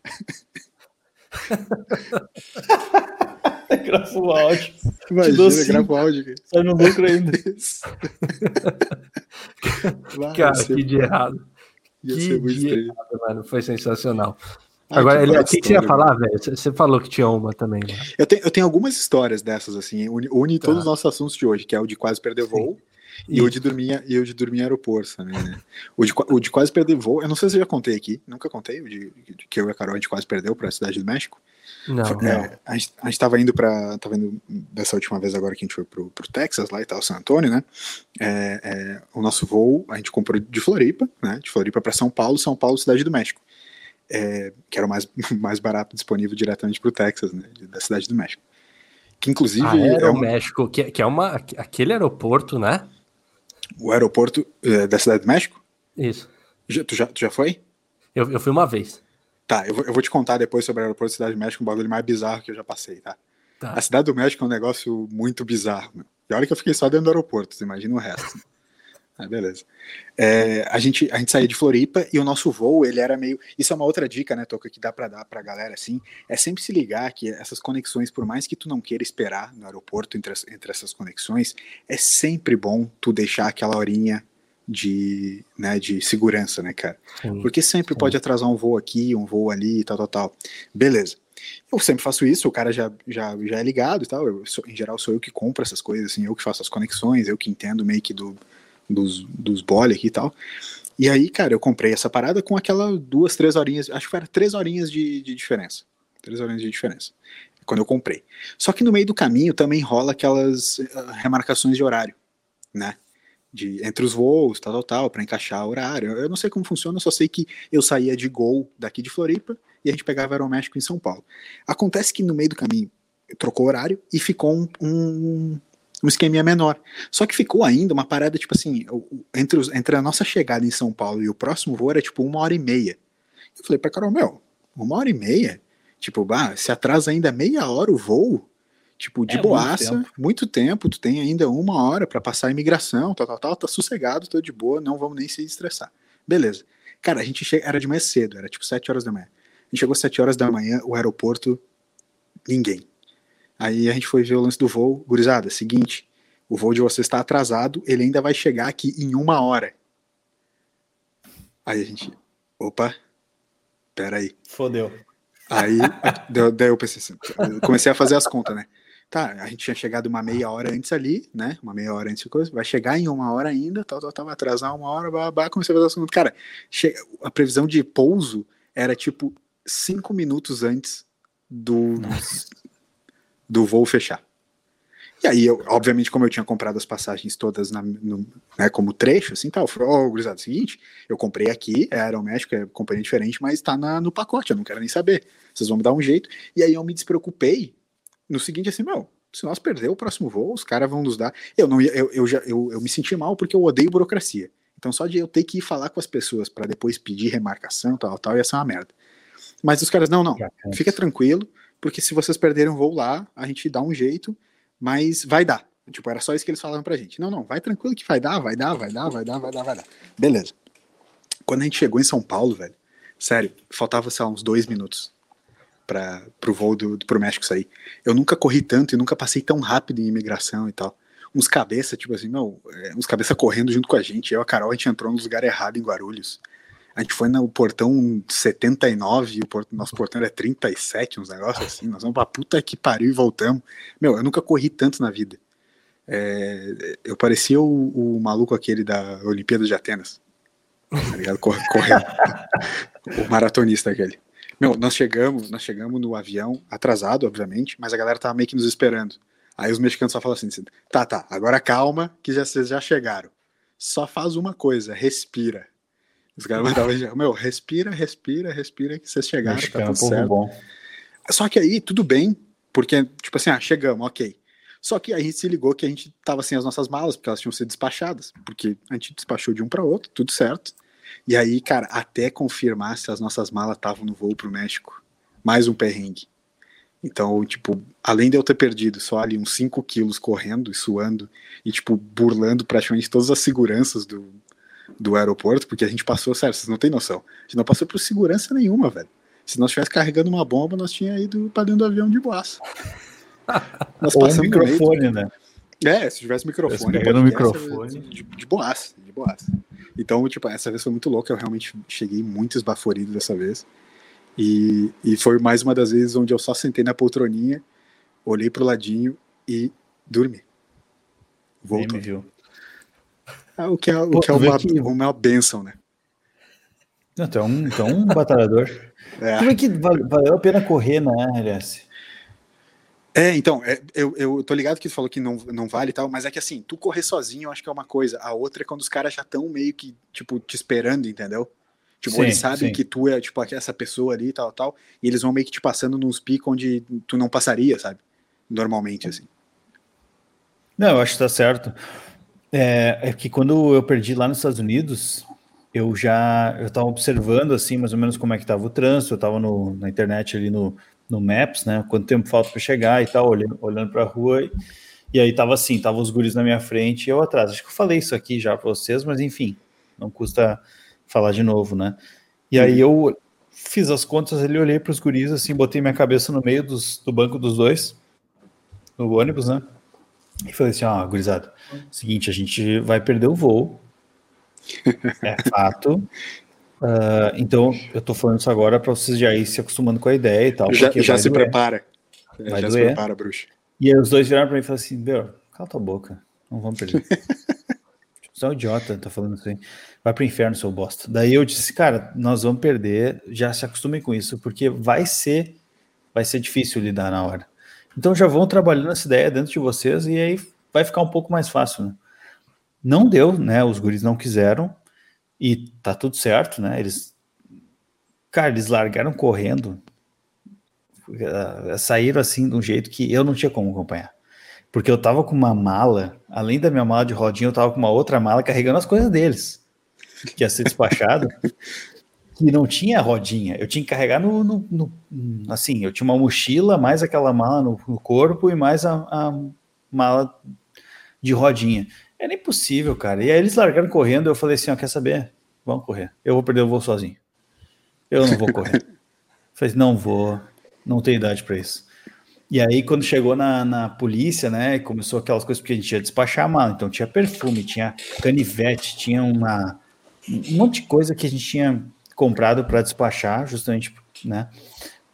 grava um áudio. Imagina, grava um áudio aqui. Sai no lucro ainda. Vai, Cara, que de errado. Ia que ser muito errado, mano. Foi sensacional. Agora, ele, o que, você ia falar, velho? Você falou que tinha uma também. Né? Eu, tenho, eu tenho algumas histórias dessas, assim, une, une tá. todos os nossos assuntos de hoje, que é o de quase perder voo. Sim. E o de dormir, e o de dormir em aeroporto também, né? O de, o de quase perder voo, eu não sei se eu já contei aqui, nunca contei, o de, de que eu e a Carol a gente quase perdeu para a cidade do México. Não, é, não. A, gente, a gente tava indo para tava indo dessa última vez agora que a gente foi pro, pro Texas lá e tal, San Antônio, né? É, é, o nosso voo a gente comprou de Floripa, né? De Floripa para São Paulo, São Paulo, cidade do México. É, que era o mais, mais barato disponível diretamente pro Texas, né? Da cidade do México. Que inclusive. Ah, é o um... México, que, que é uma. aquele aeroporto, né? O aeroporto é, da Cidade do México? Isso. Já, tu, já, tu já foi? Eu, eu fui uma vez. Tá, eu vou, eu vou te contar depois sobre o aeroporto da Cidade do México, um bagulho mais bizarro que eu já passei, tá? tá. A Cidade do México é um negócio muito bizarro, meu. E olha que eu fiquei só dentro do aeroporto, imagina o resto. Ah, beleza. É, a, gente, a gente saía de Floripa e o nosso voo, ele era meio. Isso é uma outra dica, né, Toca, que dá para dar pra galera assim. É sempre se ligar que essas conexões, por mais que tu não queira esperar no aeroporto entre, entre essas conexões, é sempre bom tu deixar aquela horinha de, né, de segurança, né, cara? Sim, Porque sempre sim. pode atrasar um voo aqui, um voo ali, tal, tal, tal. Beleza. Eu sempre faço isso, o cara já, já, já é ligado e tal. Eu, sou, em geral, sou eu que compro essas coisas, assim, eu que faço as conexões, eu que entendo meio que do, dos, dos bole aqui e tal. E aí, cara, eu comprei essa parada com aquela duas, três horinhas, acho que era três horinhas de, de diferença. Três horinhas de diferença. Quando eu comprei. Só que no meio do caminho também rola aquelas uh, remarcações de horário, né? De, entre os voos, tal, tal, tal, para encaixar horário. Eu não sei como funciona, eu só sei que eu saía de Gol daqui de Floripa e a gente pegava Aeroméxico em São Paulo. Acontece que no meio do caminho trocou horário e ficou um, um, um esqueminha menor. Só que ficou ainda uma parada, tipo assim, entre, os, entre a nossa chegada em São Paulo e o próximo voo era tipo uma hora e meia. Eu falei pra Carol, meu, uma hora e meia? Tipo, bah, se atrasa ainda meia hora o voo, tipo, de é, boaça, muito tempo. muito tempo. tu tem ainda uma hora para passar a imigração, tal, tal, tal, tá sossegado, tô de boa, não vamos nem se estressar. Beleza. Cara, a gente chega, era de manhã cedo, era tipo sete horas da manhã. A gente chegou sete horas da manhã, o aeroporto, ninguém. Aí a gente foi ver o lance do voo. Gurizada, seguinte, o voo de você está atrasado, ele ainda vai chegar aqui em uma hora. Aí a gente, opa, peraí. Fodeu. Aí, daí eu pensei assim, comecei a fazer as contas, né? Tá, a gente tinha chegado uma meia hora antes ali, né? Uma meia hora antes de coisa, vai chegar em uma hora ainda, tal, tal, tal, vai atrasar uma hora, babá, comecei a fazer as contas. Cara, a previsão de pouso era tipo cinco minutos antes do, Nossa do voo fechar. E aí, eu, obviamente, como eu tinha comprado as passagens todas na, no, né, como trecho, assim, tal, eu falei, ó, oh, gurizada, é seguinte, eu comprei aqui, é Aeroméxico, é companhia diferente, mas tá na, no pacote, eu não quero nem saber. Vocês vão me dar um jeito. E aí eu me despreocupei no seguinte, assim, meu, se nós perder o próximo voo, os caras vão nos dar. Eu não ia, eu, eu já eu, eu me senti mal porque eu odeio burocracia. Então só de eu ter que ir falar com as pessoas para depois pedir remarcação, tal, tal, ia ser uma merda. Mas os caras, não, não, fica tranquilo, porque se vocês perderem o voo lá, a gente dá um jeito mas vai dar. Tipo, era só isso que eles falavam pra gente. Não, não, vai tranquilo que vai dar, vai dar, vai dar, vai dar, vai dar, vai dar. Beleza. Quando a gente chegou em São Paulo, velho, sério, faltava, sei lá, uns dois minutos para pro voo do, do, pro México sair. Eu nunca corri tanto e nunca passei tão rápido em imigração e tal. Uns cabeça, tipo assim, não, é, uns cabeça correndo junto com a gente. Eu e a Carol, a gente entrou no lugar errado em Guarulhos. A gente foi no portão 79 e o port... nosso portão era 37, uns negócios assim. Nós vamos pra puta que pariu e voltamos. Meu, eu nunca corri tanto na vida. É... eu parecia o, o, maluco aquele da Olimpíada de Atenas. Tá ligado? Correndo. o maratonista aquele. Meu, nós chegamos, nós chegamos no avião, atrasado, obviamente, mas a galera tava meio que nos esperando. Aí os mexicanos só falam assim: tá, tá, agora calma, que já, vocês já chegaram. Só faz uma coisa, respira. Os caras mandavam, meu, respira, respira, respira, que vocês chegaram, Acho tá tudo certo. Bom. Só que aí, tudo bem, porque, tipo assim, ah, chegamos, ok. Só que aí a gente se ligou que a gente tava sem as nossas malas, porque elas tinham sido despachadas, porque a gente despachou de um para outro, tudo certo. E aí, cara, até confirmar se as nossas malas estavam no voo pro México, mais um perrengue. Então, tipo, além de eu ter perdido só ali uns 5 quilos correndo e suando, e, tipo, burlando praticamente todas as seguranças do, do aeroporto, porque a gente passou, sério, vocês não têm noção. A gente não passou por segurança nenhuma, velho. Se nós estivéssemos carregando uma bomba, nós tínhamos ido para dentro do avião de boaça. Nós Ou um microfone, né? É, se tivesse microfone. Pegando microfone. De, de boaça, de boaça. Então, tipo, essa vez foi muito louca. Eu realmente cheguei muito esbaforido dessa vez. E, e foi mais uma das vezes onde eu só sentei na poltroninha, olhei pro ladinho e dormi. Voltou. É, o que é, o que é uma, que... uma benção, né? Tu é um, é batalhador. É. Tu vê que valeu a pena correr, né, LS? É, então, é, eu, eu tô ligado que tu falou que não, não vale e tal, mas é que assim, tu correr sozinho eu acho que é uma coisa, a outra é quando os caras já estão meio que, tipo, te esperando, entendeu? Tipo, sim, eles sabem sim. que tu é, tipo, essa pessoa ali e tal, tal, e eles vão meio que te passando nos picos onde tu não passaria, sabe? Normalmente, assim. Não, eu acho que tá certo. É, é que quando eu perdi lá nos Estados Unidos, eu já eu estava observando assim mais ou menos como é que estava o trânsito, eu estava na internet ali no, no Maps, né? Quanto tempo falta para chegar e tal, olhando, olhando para a rua. E, e aí tava assim, tava os guris na minha frente e eu atrás. Acho que eu falei isso aqui já para vocês, mas enfim, não custa falar de novo, né? E aí eu fiz as contas ali, olhei para os guris assim, botei minha cabeça no meio dos, do banco dos dois, no ônibus, né? E falei assim, ó, gurizada, seguinte, a gente vai perder o voo. É fato. Uh, então, eu tô falando isso agora para vocês já ir se acostumando com a ideia e tal. Já, já se doer. prepara. Vai já doer. se prepara, bruxo. E aí os dois viraram para mim e falaram assim, meu, cala tua boca, não vamos perder. Você é um idiota, tá falando assim. Vai pro inferno, seu bosta. Daí eu disse, cara, nós vamos perder, já se acostumem com isso, porque vai ser, vai ser difícil lidar na hora. Então já vão trabalhando essa ideia dentro de vocês e aí vai ficar um pouco mais fácil, né? Não deu, né? Os guris não quiseram e tá tudo certo, né? Eles, cara, eles largaram correndo, uh, saíram assim de um jeito que eu não tinha como acompanhar. Porque eu tava com uma mala, além da minha mala de rodinha, eu tava com uma outra mala carregando as coisas deles, que ia ser despachado. que não tinha rodinha. Eu tinha que carregar no, no, no, assim, eu tinha uma mochila, mais aquela mala no, no corpo e mais a, a, mala de rodinha. Era impossível, cara. E aí eles largaram correndo, eu falei assim, ó, quer saber? Vamos correr. Eu vou perder o voo sozinho. Eu não vou correr. falei, não vou, não tenho idade para isso. E aí, quando chegou na, na polícia, né, começou aquelas coisas, porque a gente ia despachar a mala, então tinha perfume, tinha canivete, tinha uma, um monte de coisa que a gente tinha comprado para despachar, justamente, né,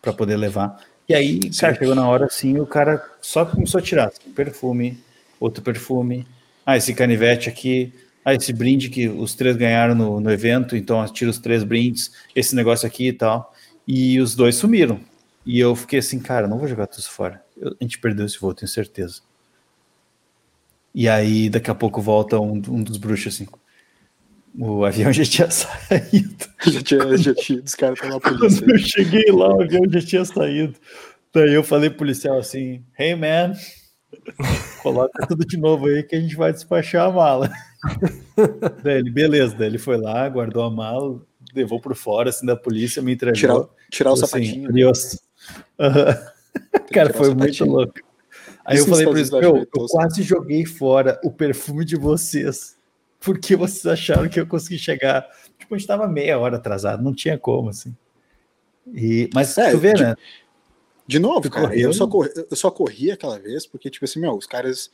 para poder levar. E aí, cara, chegou na hora assim, o cara só começou a tirar assim, perfume, outro perfume, ah, esse canivete aqui, ah, esse brinde que os três ganharam no, no evento, então tira os três brindes, esse negócio aqui e tal. E os dois sumiram. E eu fiquei assim, cara, não vou jogar tudo isso fora. Eu, a gente perdeu esse voo, tenho certeza. E aí, daqui a pouco, volta um, um dos bruxos, assim. O avião já tinha saído. já tinha, já tinha, os caras estavam na polícia. Quando eu cheguei lá, o avião já tinha saído. Daí eu falei pro policial assim, hey man, coloca tudo de novo aí que a gente vai despachar a mala. daí ele, beleza, daí ele foi lá, guardou a mala, levou por fora assim da polícia, me entregou. Tirar, tirar o assim, sapatinho. Adiós. Cara, foi muito louco. Aí Isso eu falei para eles, meu, eu quase joguei fora o perfume de vocês. Porque vocês acharam que eu consegui chegar. Tipo, a gente tava meia hora atrasado, não tinha como, assim. E, mas é, tu vê, de, né? De novo, cara, eu só, corri, eu só corri aquela vez porque, tipo assim, meu, os caras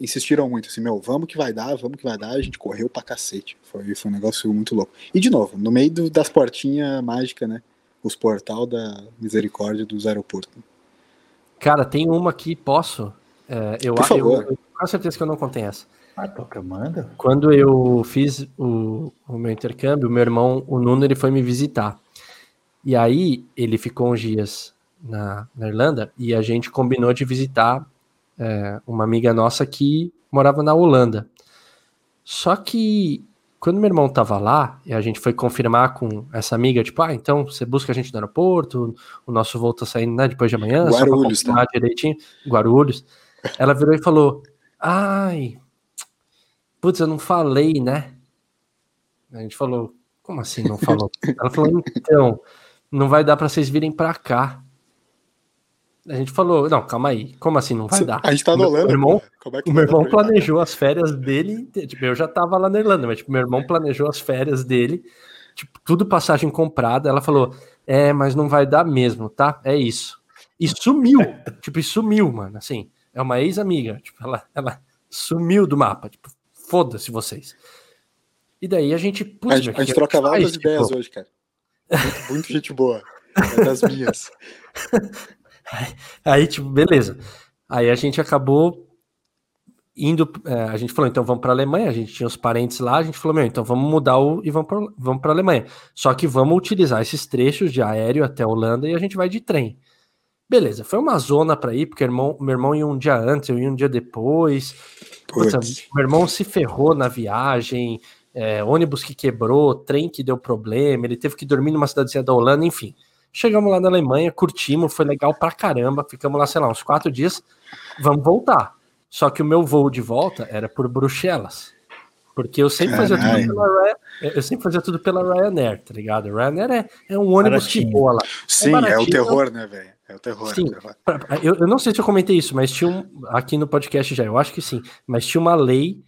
insistiram muito, assim, meu, vamos que vai dar, vamos que vai dar, a gente correu pra cacete. Foi, foi um negócio muito louco. E, de novo, no meio do, das portinhas mágicas, né? Os portal da misericórdia dos aeroportos. Cara, tem uma aqui, posso? É, eu, Por favor. Eu, eu, com certeza que eu não contei essa. Ah, toca, manda. Quando eu fiz o, o meu intercâmbio, meu irmão, o Nuno, ele foi me visitar. E aí, ele ficou uns dias na, na Irlanda e a gente combinou de visitar é, uma amiga nossa que morava na Holanda. Só que quando meu irmão tava lá e a gente foi confirmar com essa amiga, tipo, ah, então você busca a gente no aeroporto, o nosso voo tá saindo né, depois de amanhã, Guarulhos, só tá? direitinho, Guarulhos. Ela virou e falou, ai, putz, eu não falei, né? A gente falou, como assim não falou? Ela falou, então, não vai dar para vocês virem para cá. A gente falou, não, calma aí, como assim não vai dar? A gente tá na Holanda. Meu irmão, é o meu irmão planejou as férias dele, tipo, eu já tava lá na Irlanda, mas tipo, meu irmão planejou as férias dele, tipo, tudo passagem comprada. Ela falou, é, mas não vai dar mesmo, tá? É isso. E sumiu, tipo, e sumiu, mano, assim. É uma ex-amiga, tipo, ela, ela sumiu do mapa, tipo, foda-se vocês. E daí a gente, putz, a, gente, a gente troca várias ideias tipo... hoje, cara. Muito, muito gente boa. É das minhas. Aí, tipo, beleza. Aí a gente acabou indo. É, a gente falou, então vamos para a Alemanha. A gente tinha os parentes lá. A gente falou, meu, então vamos mudar o e vamos para vamos a Alemanha. Só que vamos utilizar esses trechos de aéreo até a Holanda e a gente vai de trem. Beleza, foi uma zona para ir, porque irmão, meu irmão ia um dia antes, eu ia um dia depois. Puta, meu irmão se ferrou na viagem, é, ônibus que quebrou, trem que deu problema, ele teve que dormir numa cidadezinha da Holanda, enfim. Chegamos lá na Alemanha, curtimos, foi legal pra caramba. Ficamos lá, sei lá, uns quatro dias. Vamos voltar. Só que o meu voo de volta era por Bruxelas. Porque eu sempre fazia tudo pela eu sempre fazia tudo pela Ryanair, tá ligado? Ryanair é, é um ônibus Baratinho. que voa lá. Sim, é, é o terror, né, velho? É o terror. Sim, eu, eu, não sei se eu comentei isso, mas tinha um. Aqui no podcast já, eu acho que sim. Mas tinha uma lei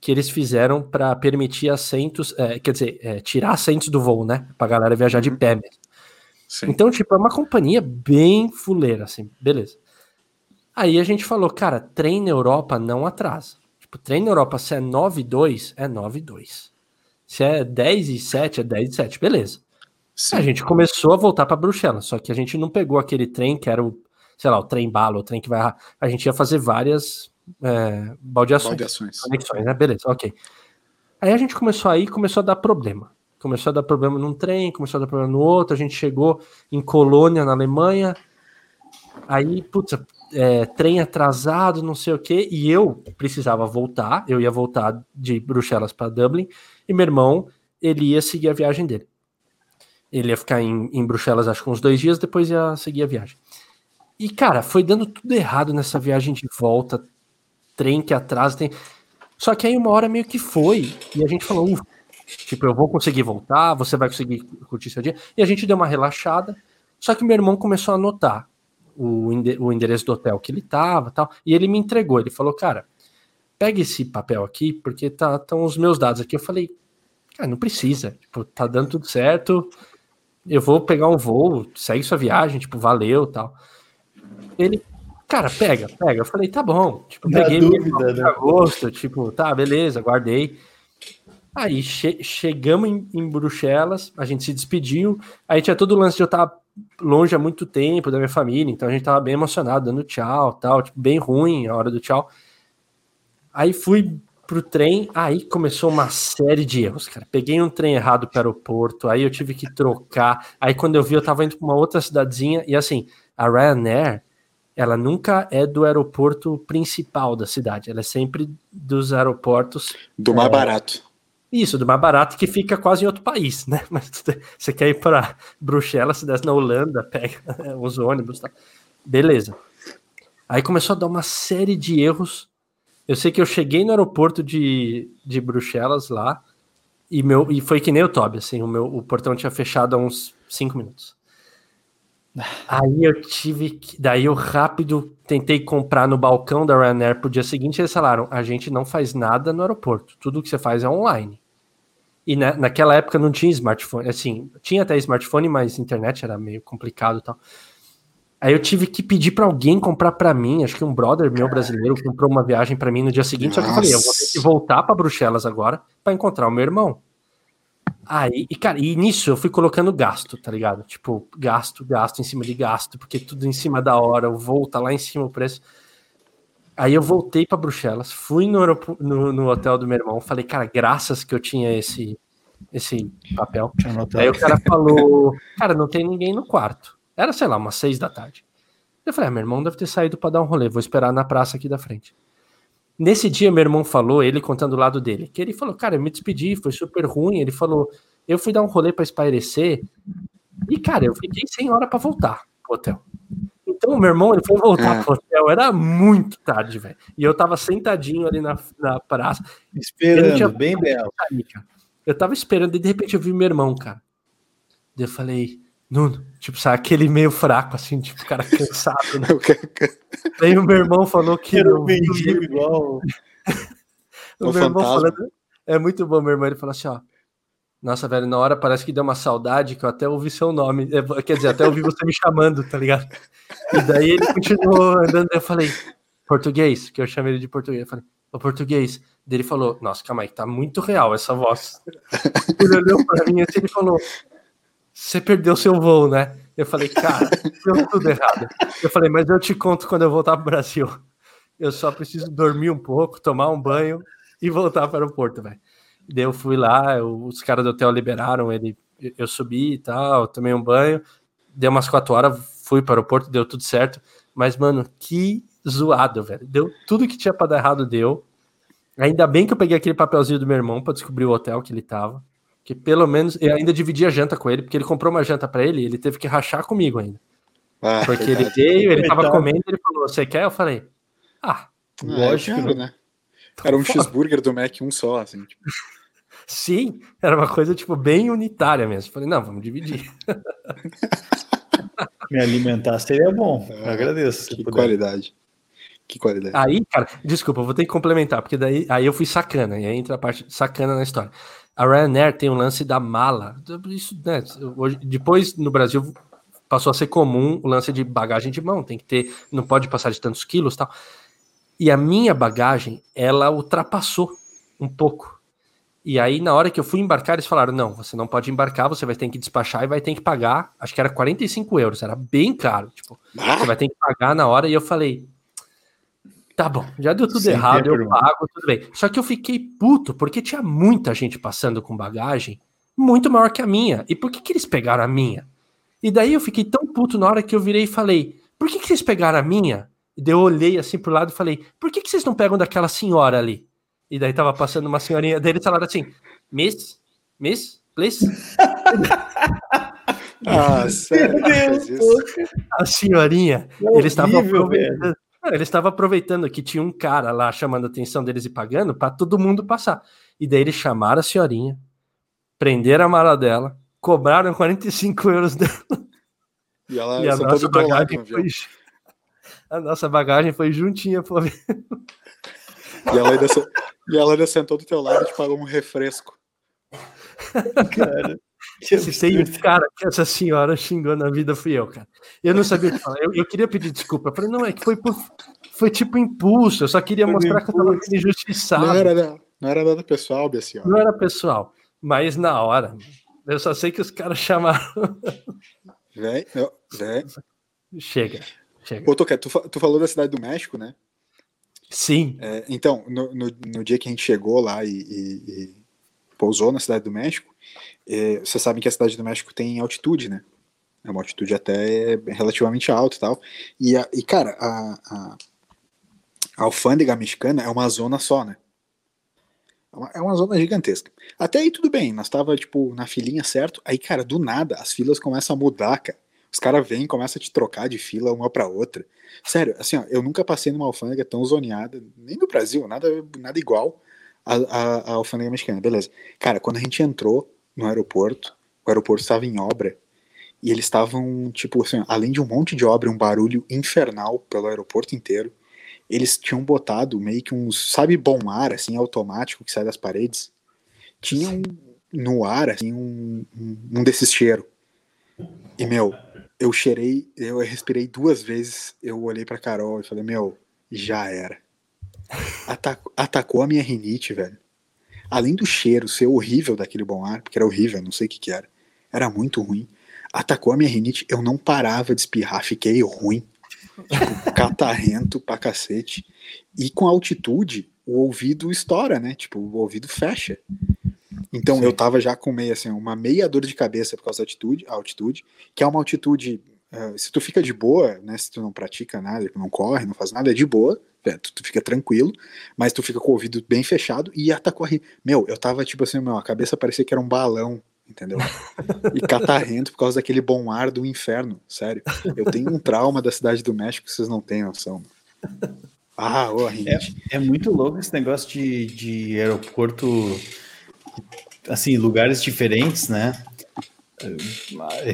que eles fizeram para permitir assentos, é, quer dizer, é, tirar assentos do voo, né? Pra galera viajar de uhum. pé mesmo. Sim. Então, tipo, é uma companhia bem fuleira, assim, beleza. Aí a gente falou, cara, trem na Europa não atrasa. Tipo, trem na Europa, se é 9 e 2, é 9 e 2. Se é 10 e 7, é 10 e 7, beleza. Sim. A gente começou a voltar para Bruxelas, só que a gente não pegou aquele trem que era o, sei lá, o trem bala, o trem que vai. A gente ia fazer várias é, baldeações. Baldeações. Conexões, né? Beleza, ok. Aí a gente começou aí começou a dar problema. Começou a dar problema num trem, começou a dar problema no outro. A gente chegou em Colônia, na Alemanha. Aí, putz, é, trem atrasado, não sei o que. E eu precisava voltar. Eu ia voltar de Bruxelas para Dublin. E meu irmão, ele ia seguir a viagem dele. Ele ia ficar em, em Bruxelas, acho que uns dois dias, depois ia seguir a viagem. E, cara, foi dando tudo errado nessa viagem de volta. Trem que atrasa, tem. Só que aí uma hora meio que foi. E a gente falou, ufa, Tipo, eu vou conseguir voltar, você vai conseguir curtir seu dia. E a gente deu uma relaxada. Só que meu irmão começou a anotar o, endereço do hotel que ele tava tal. E ele me entregou. Ele falou, cara, pega esse papel aqui, porque tá, estão os meus dados aqui. Eu falei, cara, não precisa. Tipo, tá dando tudo certo. Eu vou pegar um voo, segue sua viagem, tipo, valeu tal. Ele, cara, pega, pega. Eu falei, tá bom. Tipo, peguei dúvida, né? agosto, tipo, tá, beleza, guardei. Aí che chegamos em, em, Bruxelas, a gente se despediu. Aí tinha todo o lance de eu estar longe há muito tempo da minha família, então a gente tava bem emocionado, dando tchau, tal, tipo, bem ruim a hora do tchau. Aí fui pro trem, aí começou uma série de erros, cara. Peguei um trem errado para o aeroporto, aí eu tive que trocar. Aí quando eu vi, eu tava indo para uma outra cidadezinha, e assim, a Ryanair, ela nunca é do aeroporto principal da cidade, ela é sempre dos aeroportos. Do mais é, barato. Isso, do mais barato que fica quase em outro país, né? Mas você quer ir para Bruxelas, se desce na Holanda, pega os ônibus, tá? Beleza. Aí começou a dar uma série de erros. Eu sei que eu cheguei no aeroporto de, de Bruxelas lá, e, meu, e foi que nem o Toby, assim, o, meu, o portão tinha fechado há uns cinco minutos. Aí eu tive que. Daí eu rápido tentei comprar no balcão da Ryanair pro dia seguinte. Eles falaram: a gente não faz nada no aeroporto, tudo que você faz é online. E na, naquela época não tinha smartphone, assim, tinha até smartphone, mas internet era meio complicado e tal. Aí eu tive que pedir para alguém comprar para mim, acho que um brother meu brasileiro comprou uma viagem para mim no dia seguinte, Nossa. só que eu falei, eu vou ter que voltar para Bruxelas agora para encontrar o meu irmão. Aí, e cara, e nisso eu fui colocando gasto, tá ligado? Tipo, gasto, gasto em cima de gasto, porque tudo em cima da hora, o voo tá lá em cima o preço. Aí eu voltei para Bruxelas, fui no, no, no, hotel do meu irmão, falei, cara, graças que eu tinha esse, esse papel. Aí o cara falou, cara, não tem ninguém no quarto. Era, sei lá, umas seis da tarde. Eu falei, ah, meu irmão deve ter saído para dar um rolê, vou esperar na praça aqui da frente. Nesse dia, meu irmão falou, ele contando o lado dele, que ele falou, cara, eu me despedi, foi super ruim. Ele falou, eu fui dar um rolê para espairecer e, cara, eu fiquei sem hora para voltar pro hotel. Então, meu irmão, ele foi voltar é. pro hotel, era muito tarde, velho. E eu tava sentadinho ali na, na praça. Esperando, tinha... bem belo. Eu tava esperando e de repente eu vi meu irmão, cara. Eu falei, Nuno, tipo, sabe, aquele meio fraco, assim, tipo, cara cansado, né? Daí o meu irmão falou que. Era um mendigo igual. o, o meu irmão falando. É muito bom, meu irmão. Ele falou assim: ó. Nossa, velho, na hora parece que deu uma saudade que eu até ouvi seu nome. Quer dizer, até ouvi você me chamando, tá ligado? E daí ele continuou andando. Eu falei, português, que eu chamei ele de português. Eu falei, o português. Daí ele falou, nossa, calma aí, tá muito real essa voz. Ele olhou pra mim assim e falou, você perdeu seu voo, né? Eu falei, cara, deu tudo errado. Eu falei, mas eu te conto quando eu voltar para o Brasil. Eu só preciso dormir um pouco, tomar um banho e voltar para o aeroporto, velho. Daí eu fui lá, eu, os caras do hotel liberaram ele, eu subi e tal, tomei um banho, deu umas quatro horas, fui para o aeroporto, deu tudo certo. Mas, mano, que zoado, velho. Deu tudo que tinha para dar errado, deu. Ainda bem que eu peguei aquele papelzinho do meu irmão para descobrir o hotel que ele tava. Que pelo menos eu ainda dividi a janta com ele, porque ele comprou uma janta para ele e ele teve que rachar comigo ainda. Ah, porque ele veio, ele tava comendo, ele falou: Você quer? Eu falei: Ah, ah lógico, é, né? Era um cheeseburger do Mac, um só, assim. Tipo. Sim, era uma coisa, tipo, bem unitária mesmo. Falei: Não, vamos dividir. Me alimentar seria bom. É, agradeço. Que qualidade. Que qualidade. Aí, cara, desculpa, vou ter que complementar, porque daí aí eu fui sacana, e aí entra a parte sacana na história. A Ryanair tem o lance da mala. Isso, né, hoje, depois no Brasil passou a ser comum o lance de bagagem de mão. Tem que ter, não pode passar de tantos quilos, tal. E a minha bagagem, ela ultrapassou um pouco. E aí, na hora que eu fui embarcar, eles falaram: não, você não pode embarcar, você vai ter que despachar e vai ter que pagar. Acho que era 45 euros, era bem caro. Tipo, ah. você vai ter que pagar na hora. E eu falei: Tá bom, já deu tudo Sem errado, eu pago, tudo bem. Só que eu fiquei puto porque tinha muita gente passando com bagagem muito maior que a minha. E por que, que eles pegaram a minha? E daí eu fiquei tão puto na hora que eu virei e falei: por que, que vocês pegaram a minha? E daí eu olhei assim pro lado e falei: por que, que vocês não pegam daquela senhora ali? E daí tava passando uma senhorinha dele e falaram assim: Miss, Miss, please. ah, sério? A senhorinha, é eles estavam aproveitando. Ele estava aproveitando que tinha um cara lá chamando a atenção deles e pagando para todo mundo passar. E daí eles chamaram a senhorinha, prenderam a mala dela, cobraram 45 euros dela. E, ela e a nossa bagagem foi, a nossa bagagem foi juntinha, pô. E ela ainda, e ela ainda sentou do teu lado e te pagou um refresco. Cara. Se tem um cara que essa senhora xingou na vida, fui eu, cara. Eu não sabia o que falar. Eu, eu, queria pedir desculpa. Eu falei, não, é que foi por, foi tipo impulso. Eu só queria foi mostrar que eu tava injustiçado. Não era, não, não era nada pessoal, minha senhora. Não era pessoal. Mas na hora, eu só sei que os caras chamaram. Vem, vem. Chega, chega. Pô, tu, tu falou da cidade do México, né? Sim. É, então, no, no, no, dia que a gente chegou lá e, e, e pousou na cidade do México, é, vocês sabem que a cidade do México tem altitude, né? É uma altitude até relativamente alta e tal. E, a, e cara, a, a, a alfândega mexicana é uma zona só, né? É uma, é zona gigantesca. Até aí tudo bem, nós tava, tipo, na filinha certo. Aí, cara, do nada, as filas começam a mudar, cara. Os caras vêm e começam a te trocar de fila uma para outra. Sério, assim, ó, eu nunca passei numa alfândega tão zoneada, nem no Brasil, nada, nada igual a, a alfândega mexicana, beleza. Cara, quando a gente entrou no aeroporto, o aeroporto estava em obra, e eles estavam, tipo assim, além de um monte de obra, um barulho infernal pelo aeroporto inteiro, eles tinham botado meio que uns, sabe, bom ar, assim, automático que sai das paredes? Tinha um, no ar, assim, um, um, um desses cheiros. E, meu, eu cheirei, eu respirei duas vezes, eu olhei pra Carol e falei, meu, já era. Atacou, atacou a minha rinite, velho. Além do cheiro ser horrível daquele bom ar, porque era horrível, não sei o que que era, era muito ruim. Atacou a minha rinite, eu não parava de espirrar, fiquei ruim. Tipo, catarrento pra cacete. E com altitude, o ouvido estoura, né? Tipo, o ouvido fecha. Então Sim. eu tava já com meio assim, uma meia dor de cabeça por causa da altitude, altitude, que é uma altitude. Uh, se tu fica de boa, né? Se tu não pratica nada, não corre, não faz nada, é de boa, é, tu, tu, fica tranquilo, mas tu fica com o ouvido bem fechado e atacou a Meu, eu tava tipo assim, meu, a cabeça parecia que era um balão, entendeu? E catarrento por causa daquele bom ar do inferno, sério. Eu tenho um trauma da cidade do México que vocês não têm noção. Ah, oh, é, é muito louco esse negócio de, de aeroporto assim, lugares diferentes, né?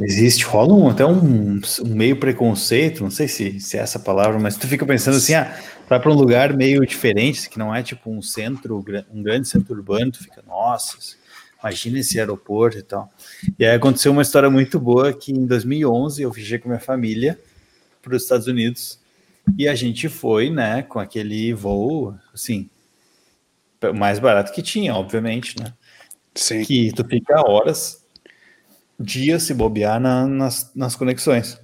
Existe, rola um, até um, um, meio preconceito, não sei se, se é essa palavra, mas tu fica pensando assim, ah, vai para um lugar meio diferente, que não é tipo um centro, um grande centro urbano, tu fica, nossa, imagina esse aeroporto e tal. E aí aconteceu uma história muito boa que em 2011 eu viajei com minha família para os Estados Unidos e a gente foi, né, com aquele voo, assim, mais barato que tinha, obviamente, né? Sim. que tu fica horas, dias se bobear na, nas, nas conexões.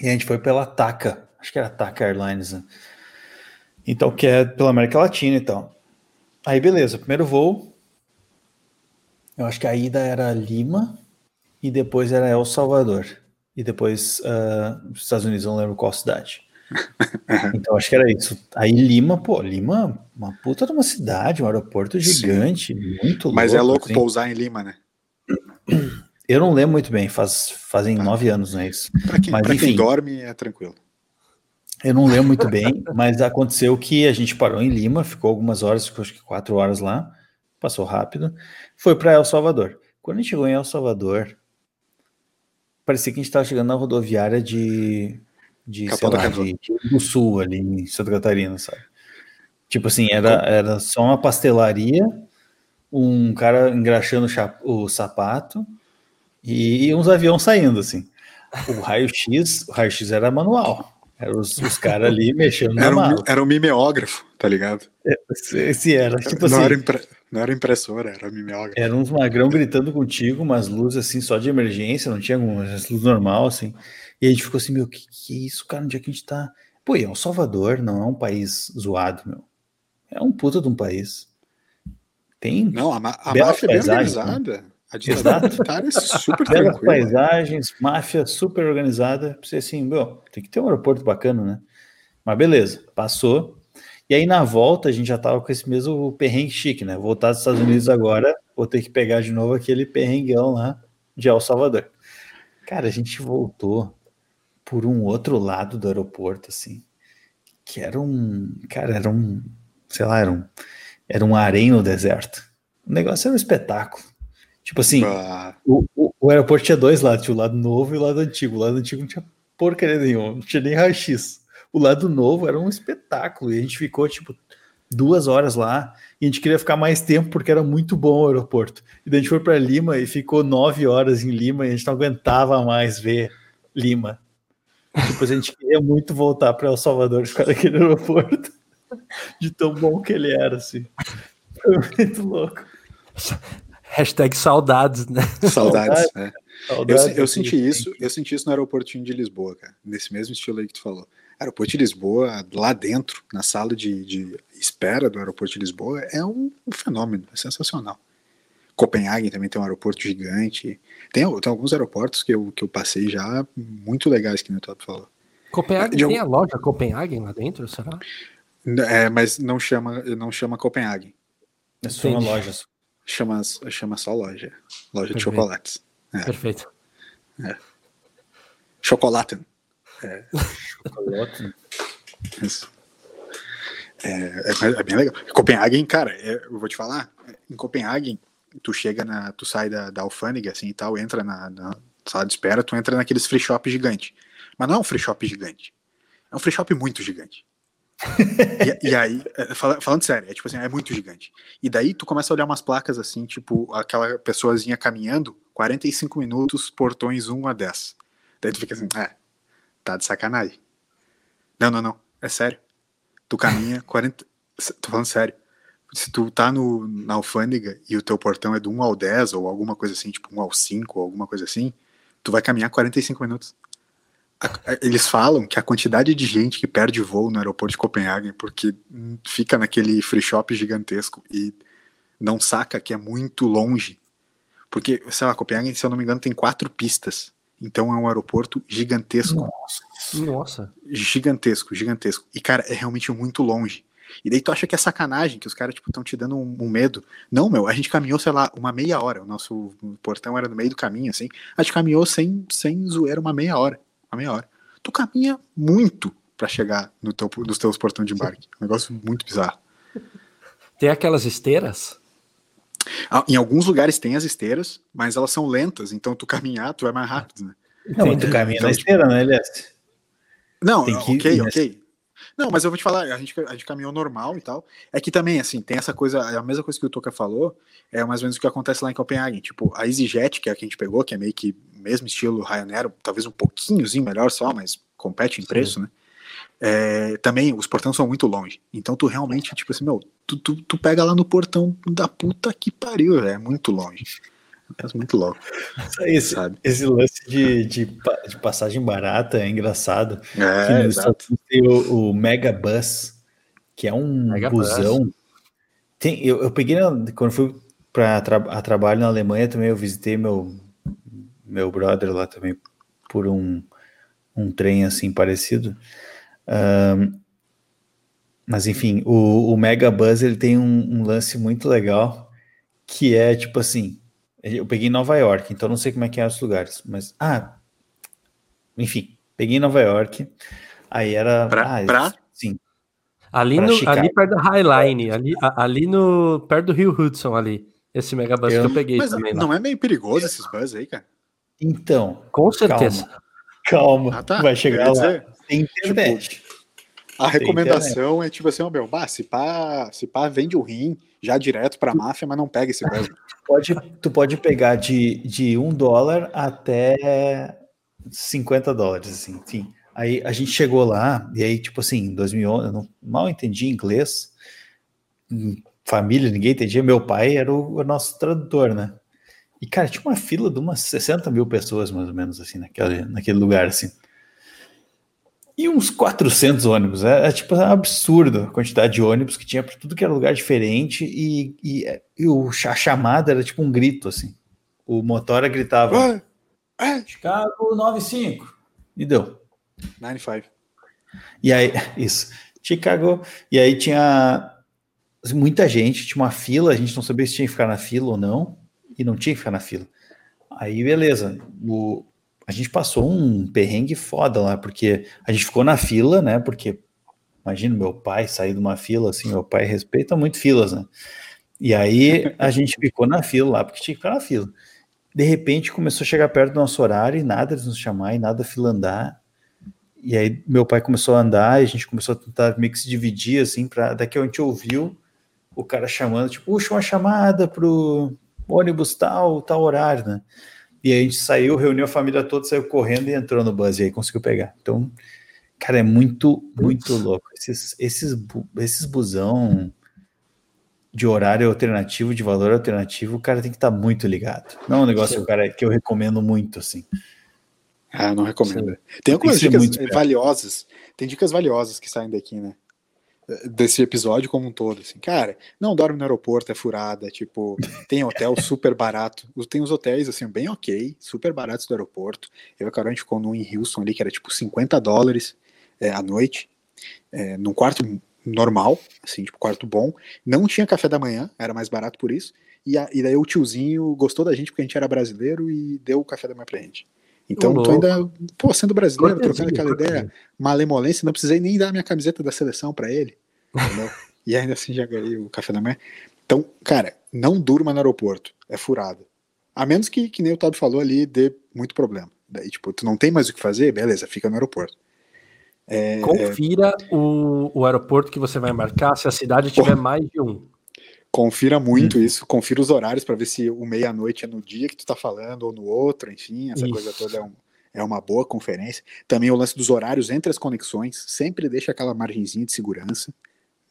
E a gente foi pela TACA, acho que era TACA Airlines, né? Então, que é pela América Latina e tal. Aí, beleza, primeiro voo, eu acho que a ida era Lima e depois era El Salvador. E depois uh, os Estados Unidos, não lembro qual cidade. Então acho que era isso. Aí Lima, pô, Lima, uma puta de uma cidade, um aeroporto gigante, Sim. muito Mas é louco. Mas é louco assim. pousar em Lima, né? Eu não lembro muito bem, faz, fazem tá. nove anos, não é isso? Pra quem, mas, pra enfim, quem dorme é tranquilo. Eu não lembro muito bem, mas aconteceu que a gente parou em Lima, ficou algumas horas, acho que quatro horas lá, passou rápido, foi para El Salvador. Quando a gente chegou em El Salvador, parecia que a gente estava chegando na rodoviária de de, sei lá, de, do sul ali em Santa Catarina, sabe? Tipo assim, era, era só uma pastelaria, um cara engraxando o sapato e uns aviões saindo, assim. O raio-x, o raio-x era manual. Eram os, os caras ali mexendo era na um, Era um mimeógrafo, tá ligado? Esse era, tipo não assim... Era impre... Não era impressora, era mimeógrafo. Era uns magrão gritando contigo, umas luzes assim, só de emergência, não tinha umas luzes normal, assim. E a gente ficou assim, meu, que, que é isso, cara? Onde é que a gente tá? Pô, é o Salvador, não é um país zoado, meu. É um puta de um país. Tem. Não, a, a máfia é bem né? organizada. Né? A ditadura é super tranquila. paisagens, máfia super organizada. Pra você assim, meu, tem que ter um aeroporto bacana, né? Mas beleza, passou. E aí na volta a gente já tava com esse mesmo perrengue chique, né? Voltar dos Estados Unidos agora, vou ter que pegar de novo aquele perrenguão lá de El Salvador. Cara, a gente voltou por um outro lado do aeroporto, assim, que era um, cara, era um, sei lá, era um, era um harém no deserto. O negócio era um espetáculo. Tipo assim, ah. o, o, o, aeroporto tinha dois lados, tinha o lado novo e o lado antigo. O lado antigo não tinha porcaria nenhuma, não tinha nem raio-x. O lado novo era um espetáculo e a gente ficou, tipo, duas horas lá e a gente queria ficar mais tempo porque era muito bom o aeroporto. E daí a gente foi para Lima e ficou nove horas em Lima e a gente não aguentava mais ver Lima. Depois a gente queria muito voltar para El Salvador e ficar naquele aeroporto. De tão bom que ele era, assim. Foi muito louco. Hashtag saudades, né? Saudades, né? Saudades, eu, eu senti isso, eu senti isso no aeroportinho de Lisboa, cara. Nesse mesmo estilo aí que tu falou. Aeroporto de Lisboa, lá dentro, na sala de, de espera do aeroporto de Lisboa, é um, um fenômeno, é sensacional. Copenhague também tem um aeroporto gigante. Tem, tem alguns aeroportos que eu, que eu passei já muito legais, que o Top falou. Copenhague De tem a loja Copenhague lá dentro, será? É, mas não chama, não chama Copenhague. É só uma loja. Chama, chama só loja. Loja Perfeito. de chocolates. É. Perfeito. É. Chocolaten. É. Chocolaten. Isso. É, é, é, bem legal. Copenhagen, cara, é, eu vou te falar, em Copenhagen, tu chega na. Tu sai da, da alfândega assim e tal, entra na, na sala de espera, tu entra naqueles free shop gigante. Mas não é um free shop gigante. É um free shop muito gigante. e, e, aí, é, falando sério, é tipo assim, é muito gigante. E daí tu começa a olhar umas placas assim, tipo, aquela pessoazinha caminhando, 45 minutos, portões 1 a 10. Daí tu fica assim, é, tá de sacanagem. Não, não, não, é sério. Tu caminha 40. Tô falando sério. Se tu tá no, na alfândega e o teu portão é do 1 ao 10 ou alguma coisa assim, tipo 1 ao 5 ou alguma coisa assim, tu vai caminhar 45 minutos. Eles falam que a quantidade de gente que perde voo no aeroporto de Copenhague porque fica naquele free shop gigantesco e não saca que é muito longe. Porque, sei lá, Copenhague, se eu não me engano, tem quatro pistas. Então é um aeroporto gigantesco. Nossa. Nossa. Gigantesco, gigantesco. E, cara, é realmente muito longe. E daí tu acha que é sacanagem, que os caras, tipo, estão te dando um, um, medo. Não, meu, a gente caminhou, sei lá, uma meia hora. O nosso portão era no meio do caminho, assim. A gente caminhou sem, sem zoeira uma meia hora. Uma meia hora. Tu caminha muito para chegar no teu, nos teus portões de embarque. Um negócio muito bizarro. Tem aquelas esteiras? Ah, em alguns lugares tem as esteiras, mas elas são lentas, então tu caminhar, tu é mais rápido, né? Não, tu caminha então, na esteira, né, Elias? Não, tem que ok, ok. Não, mas eu vou te falar, a gente, a gente caminhou normal e tal. É que também, assim, tem essa coisa, é a mesma coisa que o Toca falou, é mais ou menos o que acontece lá em Copenhague. Tipo, a EasyJet, que é a que a gente pegou, que é meio que mesmo estilo Ryanair, talvez um pouquinhozinho melhor só, mas compete em preço, Sim. né? É, também os portões são muito longe. Então tu realmente, tipo assim, meu, tu, tu, tu pega lá no portão da puta que pariu, é muito longe. É muito louco. Esse, sabe? esse lance de, de, de, passagem barata é engraçado. É, exato. Tem o, o Mega Bus, que é um Mega busão. Tem, eu, eu peguei, quando fui para tra a trabalho na Alemanha também, eu visitei meu, meu brother lá também por um, um trem assim parecido. Um, mas enfim, o, o Mega Buzz ele tem um, um, lance muito legal que é tipo assim. Eu peguei em Nova York, então não sei como é que é os lugares, mas ah, enfim, peguei em Nova York. Aí era pra, ah, pra? sim. Ali, no, ali perto da Highline, ali, ali no perto do Rio Hudson ali, esse Mega Buzz eu, que eu peguei mas também. Não lá. é meio perigoso esses buzz aí, cara? Então, com certeza. Calma, calma. Ah, tá. vai chegar lá. Tem internet. Tipo, a recomendação é tipo assim, ó, meu, bah, se pá, se pá vende o rim já direto pra máfia, mas não pega esse mesmo. Pode, tu pode pegar de, de um dólar até 50 dólares, assim, enfim. Aí a gente chegou lá, e aí, tipo assim, em 2011, eu não, mal entendi inglês, família, ninguém entendia. Meu pai era o, o, nosso tradutor, né? E, cara, tinha uma fila de umas 60 mil pessoas, mais ou menos, assim, naquele, naquele lugar, assim e uns 400 ônibus. É, é tipo é absurdo a quantidade de ônibus que tinha para tudo que era lugar diferente e, e, e o, a chamada era tipo um grito assim. O motora gritava: é. Chicago 95 e deu 95. E aí, isso, Chicago. E aí tinha muita gente, tinha uma fila, a gente não sabia se tinha que ficar na fila ou não, e não tinha que ficar na fila. Aí, beleza, o, a gente passou um perrengue foda lá, porque a gente ficou na fila, né? Porque imagina meu pai sair de uma fila assim, meu pai respeita muito filas, né? E aí a gente ficou na fila lá, porque tinha que ficar na fila. De repente começou a chegar perto do nosso horário e nada de nos chamar e nada fila andar. E aí meu pai começou a andar e a gente começou a tentar meio que se dividir assim, para daqui a gente ouviu o cara chamando, tipo, puxa uma chamada pro ônibus tal, tal horário, né? E aí a gente saiu, reuniu a família toda, saiu correndo e entrou no bus e aí conseguiu pegar. Então, cara, é muito, muito louco. Esses, esses, esses busão de horário alternativo, de valor alternativo, o cara tem que estar tá muito ligado. Não é um negócio cara, que eu recomendo muito, assim. Ah, não recomendo. Sim. Tem algumas tem dicas valiosas. Tem dicas valiosas que saem daqui, né? Desse episódio como um todo, assim, cara, não dorme no aeroporto, é furada, tipo, tem hotel super barato, tem os hotéis, assim, bem ok, super baratos do aeroporto, eu e a Carol, a gente ficou num em Houston ali, que era tipo 50 dólares é, à noite, é, num quarto normal, assim, tipo, quarto bom, não tinha café da manhã, era mais barato por isso, e, a, e daí o tiozinho gostou da gente porque a gente era brasileiro e deu o café da manhã pra gente. Então, tô ainda, pô, sendo brasileiro, trocando aquela ideia, malemolência, não precisei nem dar minha camiseta da seleção para ele. E ainda assim já ganhei o café da manhã. Então, cara, não durma no aeroporto, é furado. A menos que, que nem o Todd falou ali, dê muito problema. Daí, tipo, tu não tem mais o que fazer, beleza, fica no aeroporto. É, Confira é... o, o aeroporto que você vai embarcar se a cidade tiver mais de um. Confira muito hum. isso, confira os horários para ver se o meia-noite é no dia que tu tá falando ou no outro, enfim, essa isso. coisa toda é, um, é uma boa conferência. Também o lance dos horários entre as conexões, sempre deixa aquela margenzinha de segurança,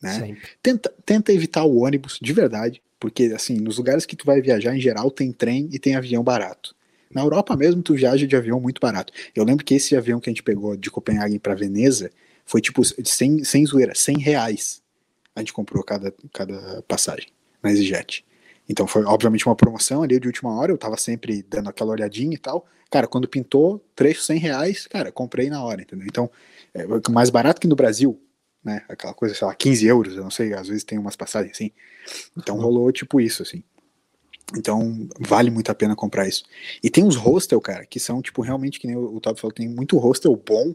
né? Tenta, tenta evitar o ônibus, de verdade, porque assim, nos lugares que tu vai viajar em geral tem trem e tem avião barato. Na Europa mesmo tu viaja de avião muito barato. Eu lembro que esse avião que a gente pegou de Copenhague para Veneza foi tipo sem, sem zoeira, 100 reais a gente comprou cada, cada passagem na EasyJet. Então foi obviamente uma promoção ali de última hora, eu tava sempre dando aquela olhadinha e tal. Cara, quando pintou, trecho 100 reais, cara, comprei na hora, entendeu? Então, é mais barato que no Brasil, né? Aquela coisa, sei lá, 15 euros, eu não sei, às vezes tem umas passagens assim. Então rolou tipo isso, assim. Então, vale muito a pena comprar isso. E tem uns hostel, cara, que são, tipo, realmente, que nem o, o falou, tem muito hostel bom,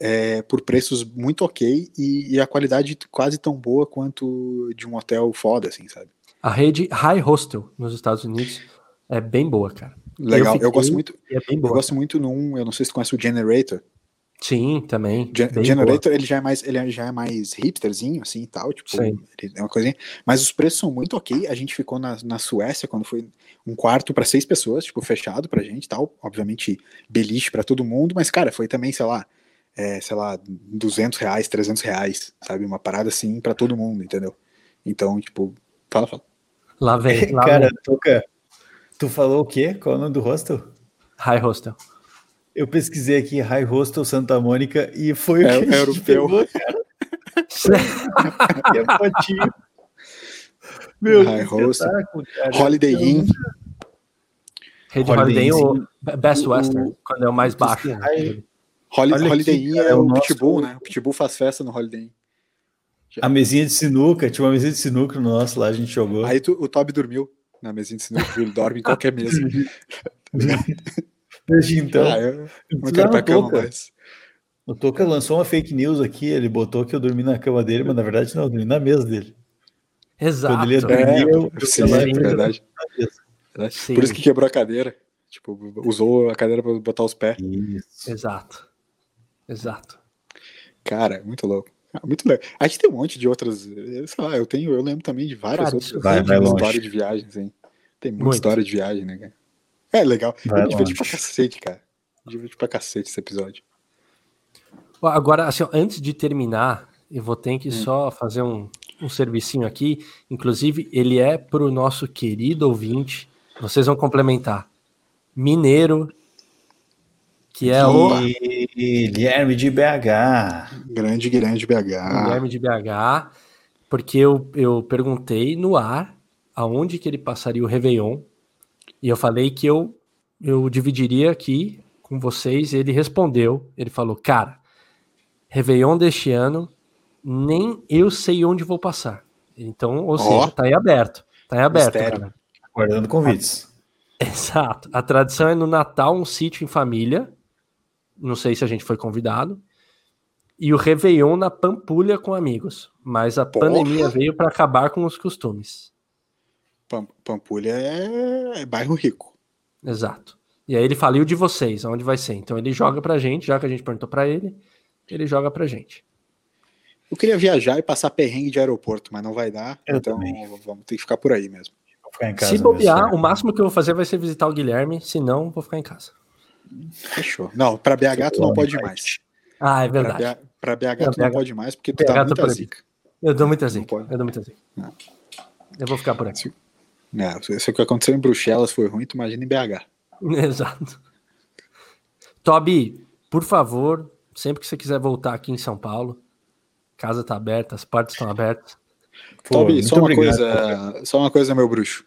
é, por preços muito ok e, e, a qualidade quase tão boa quanto de um hotel foda, assim, sabe? A rede High Hostel nos Estados Unidos é bem boa, cara. Legal, eu, eu gosto muito. É boa, eu gosto muito num, eu não sei se tu conhece o Generator. Sim, também. Gen Generator, boa. ele já é mais, ele já é mais hipsterzinho, assim, e tal, tipo, Sim. é uma coisinha. Mas os preços são muito ok. A gente ficou na, na Suécia quando foi um quarto para seis pessoas, tipo, fechado pra gente, tal. Obviamente, beliche para todo mundo, mas cara, foi também, sei lá, é, sei lá, 200 reais, 300 reais, sabe? Uma parada assim para todo mundo, entendeu? Então, tipo, fala, fala. Lá vem, lá Cara, vem. Toca, tu falou o quê? Qual é o nome do hostel? High Hostel. Eu pesquisei aqui High Hostel Santa Mônica e foi é, o que é europeu. Pegou, cara. é. Meu, High Hostel. Holiday Inn. Rede Holiday Inn ou Best Western, quando é o mais baixo. High, Hol Holiday Inn é, é, o, nosso... Pitbull, né? O Pitbull faz festa no Holiday Inn. A mesinha de sinuca, tinha uma mesinha de sinuca no nosso lá, a gente jogou. Aí tu, o Toby dormiu na mesinha de sinuca, ele dorme em qualquer mesa. Desde então, ah, eu não quero pra cama mais. O Toca lançou uma fake news aqui, ele botou que eu dormi na cama dele, mas na verdade não, eu dormi na mesa dele. Exato. Quando ele ia dormir, é, eu, eu sim, é verdade. Por isso que quebrou a cadeira. Tipo, usou a cadeira para botar os pés. Isso. Exato. Exato. Cara, muito louco. Ah, muito legal. A gente tem um monte de outras. Sei lá, eu tenho, eu lembro também de várias cara, outras vai, vai histórias de viagens, hein? Tem muita muito. história de viagem, né, cara? É legal. Vai eu diverti pra cacete, cara. Diverti pra cacete esse episódio. Agora, assim, antes de terminar, eu vou ter que hum. só fazer um, um servicinho aqui. Inclusive, ele é pro nosso querido ouvinte. Vocês vão complementar. Mineiro que é o Guilherme de BH. Grande Guilherme de BH. Guilherme de BH, porque eu, eu perguntei no ar aonde que ele passaria o Réveillon, e eu falei que eu, eu dividiria aqui com vocês, ele respondeu, ele falou, cara, Réveillon deste ano, nem eu sei onde vou passar. Então, ou oh. seja, tá aí aberto. Tá aí aberto, Mistério. cara. Aguardando convites. Exato. A tradição é no Natal um sítio em família, não sei se a gente foi convidado. E o Réveillon na Pampulha com amigos. Mas a Porra. pandemia veio para acabar com os costumes. Pampulha é... é bairro rico. Exato. E aí ele faliu de vocês, onde vai ser? Então ele joga pra gente, já que a gente perguntou para ele, ele joga pra gente. Eu queria viajar e passar perrengue de aeroporto, mas não vai dar, eu então também. vamos ter que ficar por aí mesmo. Se bobear, o máximo que eu vou fazer vai ser visitar o Guilherme, se não, vou ficar em casa. Fechou. Não, para BH tu não pode mais. Ah, é verdade. Para BH, BH tu não pode mais porque tu BH dá muita zica. Eu dou muita zica. Eu dou muita zica. Não. Eu vou ficar por aqui. Não, se o que aconteceu em Bruxelas foi ruim, tu imagina em BH. Exato. Toby, por favor, sempre que você quiser voltar aqui em São Paulo, casa tá aberta, as portas estão abertas. Pô, Toby, só uma obrigado, coisa, cara. só uma coisa, meu bruxo.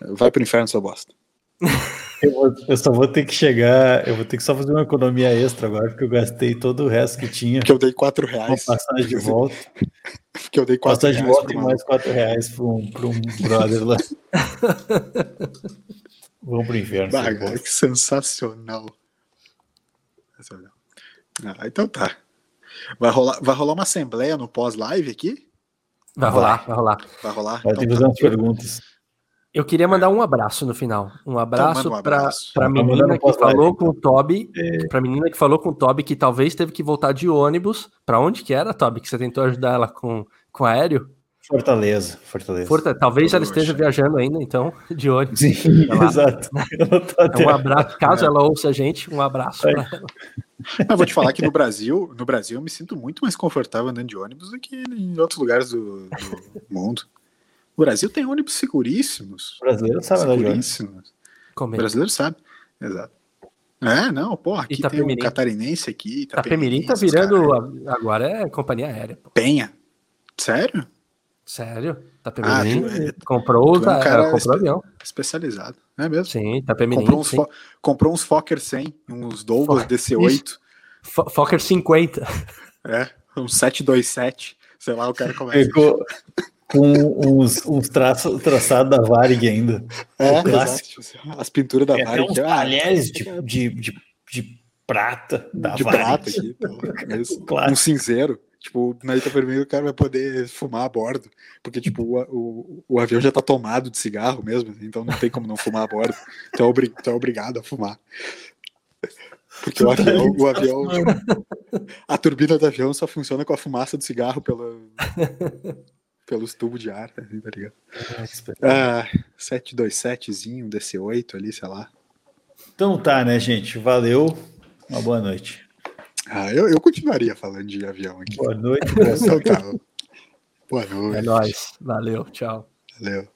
Vai pro inferno, seu bosta. Eu, vou, eu, só vou ter que chegar, eu vou ter que só fazer uma economia extra agora, porque eu gastei todo o resto que tinha. Porque eu dei 4 reais. Uma passagem de volta. porque eu dei 4 passagem reais. Passagem de volta e mais 4 reais para um, um brother lá. Vamos pro inferno. Bah, que sensacional. Ah, então tá. Vai rolar, vai rolar uma assembleia no pós-live aqui? Vai rolar, vai rolar. Vai rolar. Vai ter que fazer umas perguntas. Eu queria mandar um abraço no final. Um então, abraço um para a menina que falou com o Toby. É... Para menina que falou com o Toby que talvez teve que voltar de ônibus. Para onde que era, Toby? Que você tentou ajudar ela com, com aéreo? Fortaleza, Fortaleza. Fortaleza. Talvez Poxa. ela esteja viajando ainda, então, de ônibus. Sim, exato. um abraço, caso ela ouça a gente, um abraço para ela. Eu vou te falar que no Brasil, no Brasil eu me sinto muito mais confortável andando de ônibus do que em outros lugares do, do mundo. O Brasil tem ônibus seguríssimos. O brasileiro sabe seguríssimos. O brasileiro sabe, exato. É, não, pô, aqui Itapemirim. tem um catarinense aqui. Itapemirim tá virando, cara. agora é companhia aérea. Pô. Penha. Sério? Sério? Itapemirim ah, é, comprou, é um cara comprou avião. Especializado, é mesmo? Sim, Itapemirim. Comprou uns, sim. comprou uns Fokker 100, uns Douglas DC-8. Fokker 50. É, um 727. Sei lá, o cara começa. Pegou, com uns, uns traços traçados da Varig ainda. É, clássico. As pinturas da é, Varig. Uns talheres de, de, de, de, prata da de Varig. prata aqui. Então, um cinzeiro. Tipo, na Ita Vermelha o cara vai poder fumar a bordo. Porque, tipo, o, o, o, avião já tá tomado de cigarro mesmo. Então não tem como não fumar a bordo. Então é, é obrigado a fumar. Porque o avião, o avião. A turbina do avião só funciona com a fumaça do cigarro pela pelos tubos de ar, assim, tá ligado? Ah, 727zinho, DC8 ali, sei lá. Então tá, né, gente? Valeu. Uma boa noite. Ah, eu, eu continuaria falando de avião aqui. Boa noite. Boa, então, tá. boa noite. É nóis. Valeu, tchau. Valeu.